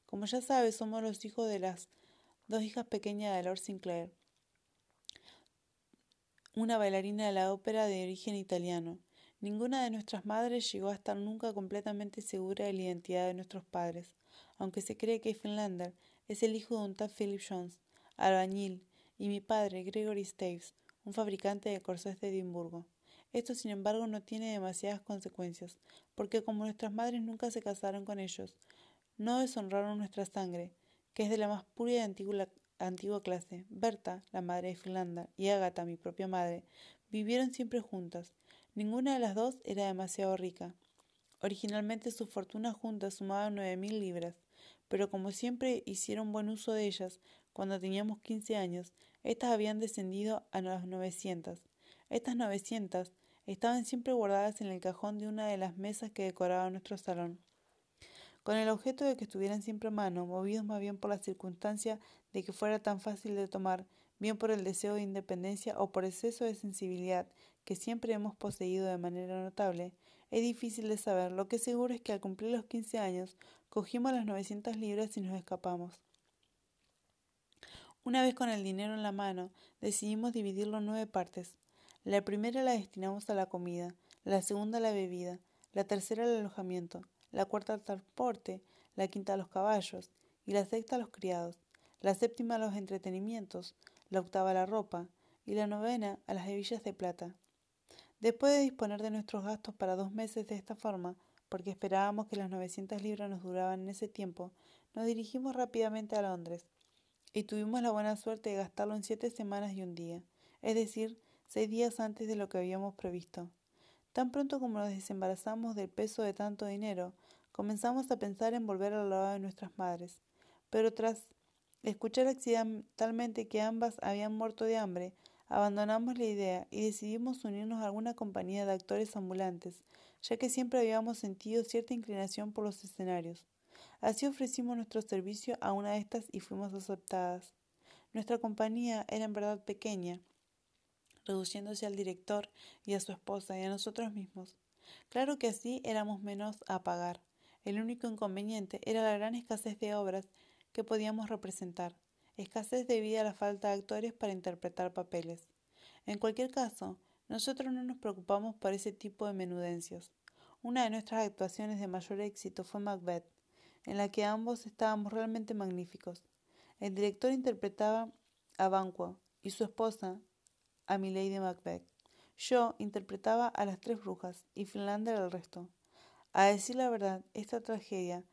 Como ya sabes, somos los hijos de las dos hijas pequeñas de Lord Sinclair, una bailarina de la ópera de origen italiano. Ninguna de nuestras madres llegó a estar nunca completamente segura de la identidad de nuestros padres, aunque se cree que Finlander es el hijo de un tal Philip Jones, albañil, y mi padre, Gregory Staves, un fabricante de corsés de Edimburgo. Esto, sin embargo, no tiene demasiadas consecuencias, porque como nuestras madres nunca se casaron con ellos, no deshonraron nuestra sangre, que es de la más pura y antigua, antigua clase. Berta, la madre de Finlanda, y Agatha, mi propia madre, vivieron siempre juntas. Ninguna de las dos era demasiado rica. Originalmente su fortuna junta sumaba nueve mil libras, pero como siempre hicieron buen uso de ellas cuando teníamos quince años, éstas habían descendido a las novecientas. Estas novecientas estaban siempre guardadas en el cajón de una de las mesas que decoraba nuestro salón con el objeto de que estuvieran siempre a mano, movidos más bien por la circunstancia de que fuera tan fácil de tomar, bien por el deseo de independencia o por exceso de sensibilidad que siempre hemos poseído de manera notable, es difícil de saber. Lo que seguro es que al cumplir los quince años cogimos las novecientas libras y nos escapamos. Una vez con el dinero en la mano, decidimos dividirlo en nueve partes. La primera la destinamos a la comida, la segunda a la bebida, la tercera al alojamiento, la cuarta al transporte, la quinta a los caballos, y la sexta a los criados, la séptima a los entretenimientos, la octava a la ropa, y la novena a las hebillas de plata. Después de disponer de nuestros gastos para dos meses de esta forma, porque esperábamos que las novecientas libras nos duraban en ese tiempo, nos dirigimos rápidamente a Londres, y tuvimos la buena suerte de gastarlo en siete semanas y un día, es decir, seis días antes de lo que habíamos previsto. Tan pronto como nos desembarazamos del peso de tanto dinero, comenzamos a pensar en volver al lado de nuestras madres. Pero tras escuchar accidentalmente que ambas habían muerto de hambre, abandonamos la idea y decidimos unirnos a alguna compañía de actores ambulantes, ya que siempre habíamos sentido cierta inclinación por los escenarios. Así ofrecimos nuestro servicio a una de estas y fuimos aceptadas. Nuestra compañía era en verdad pequeña, reduciéndose al director y a su esposa y a nosotros mismos. Claro que así éramos menos a pagar. El único inconveniente era la gran escasez de obras que podíamos representar, escasez debido a la falta de actores para interpretar papeles. En cualquier caso, nosotros no nos preocupamos por ese tipo de menudencias. Una de nuestras actuaciones de mayor éxito fue Macbeth, en la que ambos estábamos realmente magníficos. El director interpretaba a Banquo y su esposa, a Milady Macbeth. Yo interpretaba a las tres brujas y Finlander al resto. A decir la verdad, esta tragedia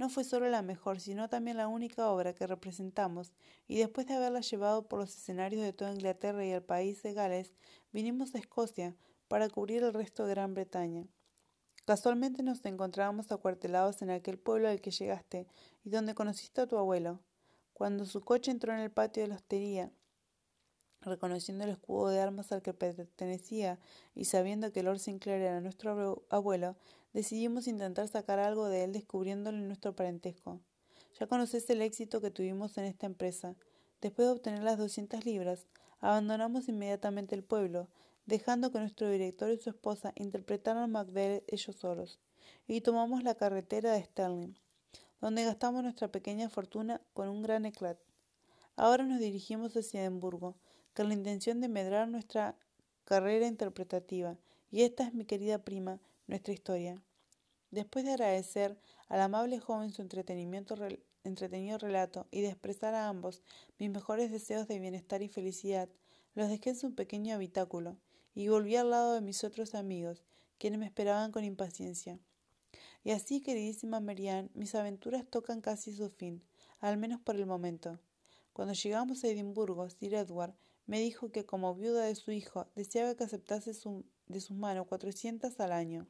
no fue solo la mejor, sino también la única obra que representamos, y después de haberla llevado por los escenarios de toda Inglaterra y el país de Gales, vinimos a Escocia para cubrir el resto de Gran Bretaña. Casualmente nos encontrábamos acuartelados en aquel pueblo al que llegaste y donde conociste a tu abuelo. Cuando su coche entró en el patio de la hostería, reconociendo el escudo de armas al que pertenecía y sabiendo que Lord Sinclair era nuestro abuelo, decidimos intentar sacar algo de él descubriéndole nuestro parentesco. Ya conoces el éxito que tuvimos en esta empresa. Después de obtener las doscientas libras, abandonamos inmediatamente el pueblo, dejando que nuestro director y su esposa interpretaran Macbeth ellos solos, y tomamos la carretera de Sterling, donde gastamos nuestra pequeña fortuna con un gran eclat. Ahora nos dirigimos hacia Edimburgo, con la intención de medrar nuestra carrera interpretativa, y esta es mi querida prima, nuestra historia. Después de agradecer al amable joven su entretenido relato y de expresar a ambos mis mejores deseos de bienestar y felicidad, los dejé en su pequeño habitáculo y volví al lado de mis otros amigos, quienes me esperaban con impaciencia. Y así, queridísima Marianne, mis aventuras tocan casi su fin, al menos por el momento. Cuando llegamos a Edimburgo, Sir Edward me dijo que como viuda de su hijo deseaba que aceptase de sus manos cuatrocientas al año.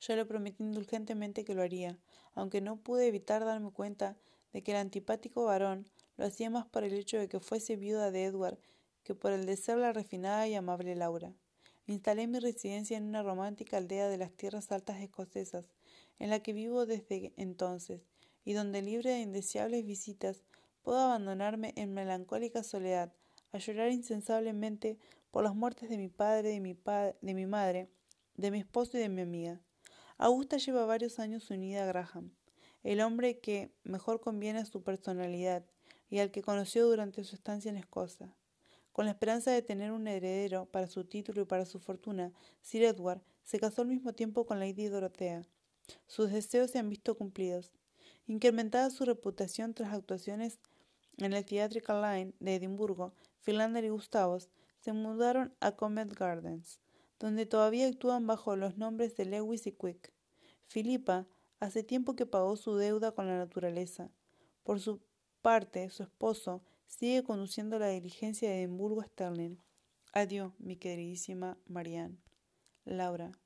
Yo le prometí indulgentemente que lo haría, aunque no pude evitar darme cuenta de que el antipático varón lo hacía más por el hecho de que fuese viuda de Edward que por el de ser la refinada y amable Laura. Instalé mi residencia en una romántica aldea de las tierras altas escocesas, en la que vivo desde entonces, y donde libre de indeseables visitas puedo abandonarme en melancólica soledad, a llorar insensablemente por las muertes de mi padre, de mi, de mi madre, de mi esposo y de mi amiga. Augusta lleva varios años unida a Graham, el hombre que mejor conviene a su personalidad y al que conoció durante su estancia en Escocia. Con la esperanza de tener un heredero para su título y para su fortuna, Sir Edward se casó al mismo tiempo con Lady Dorothea. Sus deseos se han visto cumplidos. Incrementada su reputación tras actuaciones en el Theatrical Line de Edimburgo, Philander y Gustavus se mudaron a Comet Gardens, donde todavía actúan bajo los nombres de Lewis y Quick. Philippa hace tiempo que pagó su deuda con la naturaleza. Por su parte, su esposo sigue conduciendo la diligencia de Edimburgo a Sterling. Adiós, mi queridísima Marianne. Laura.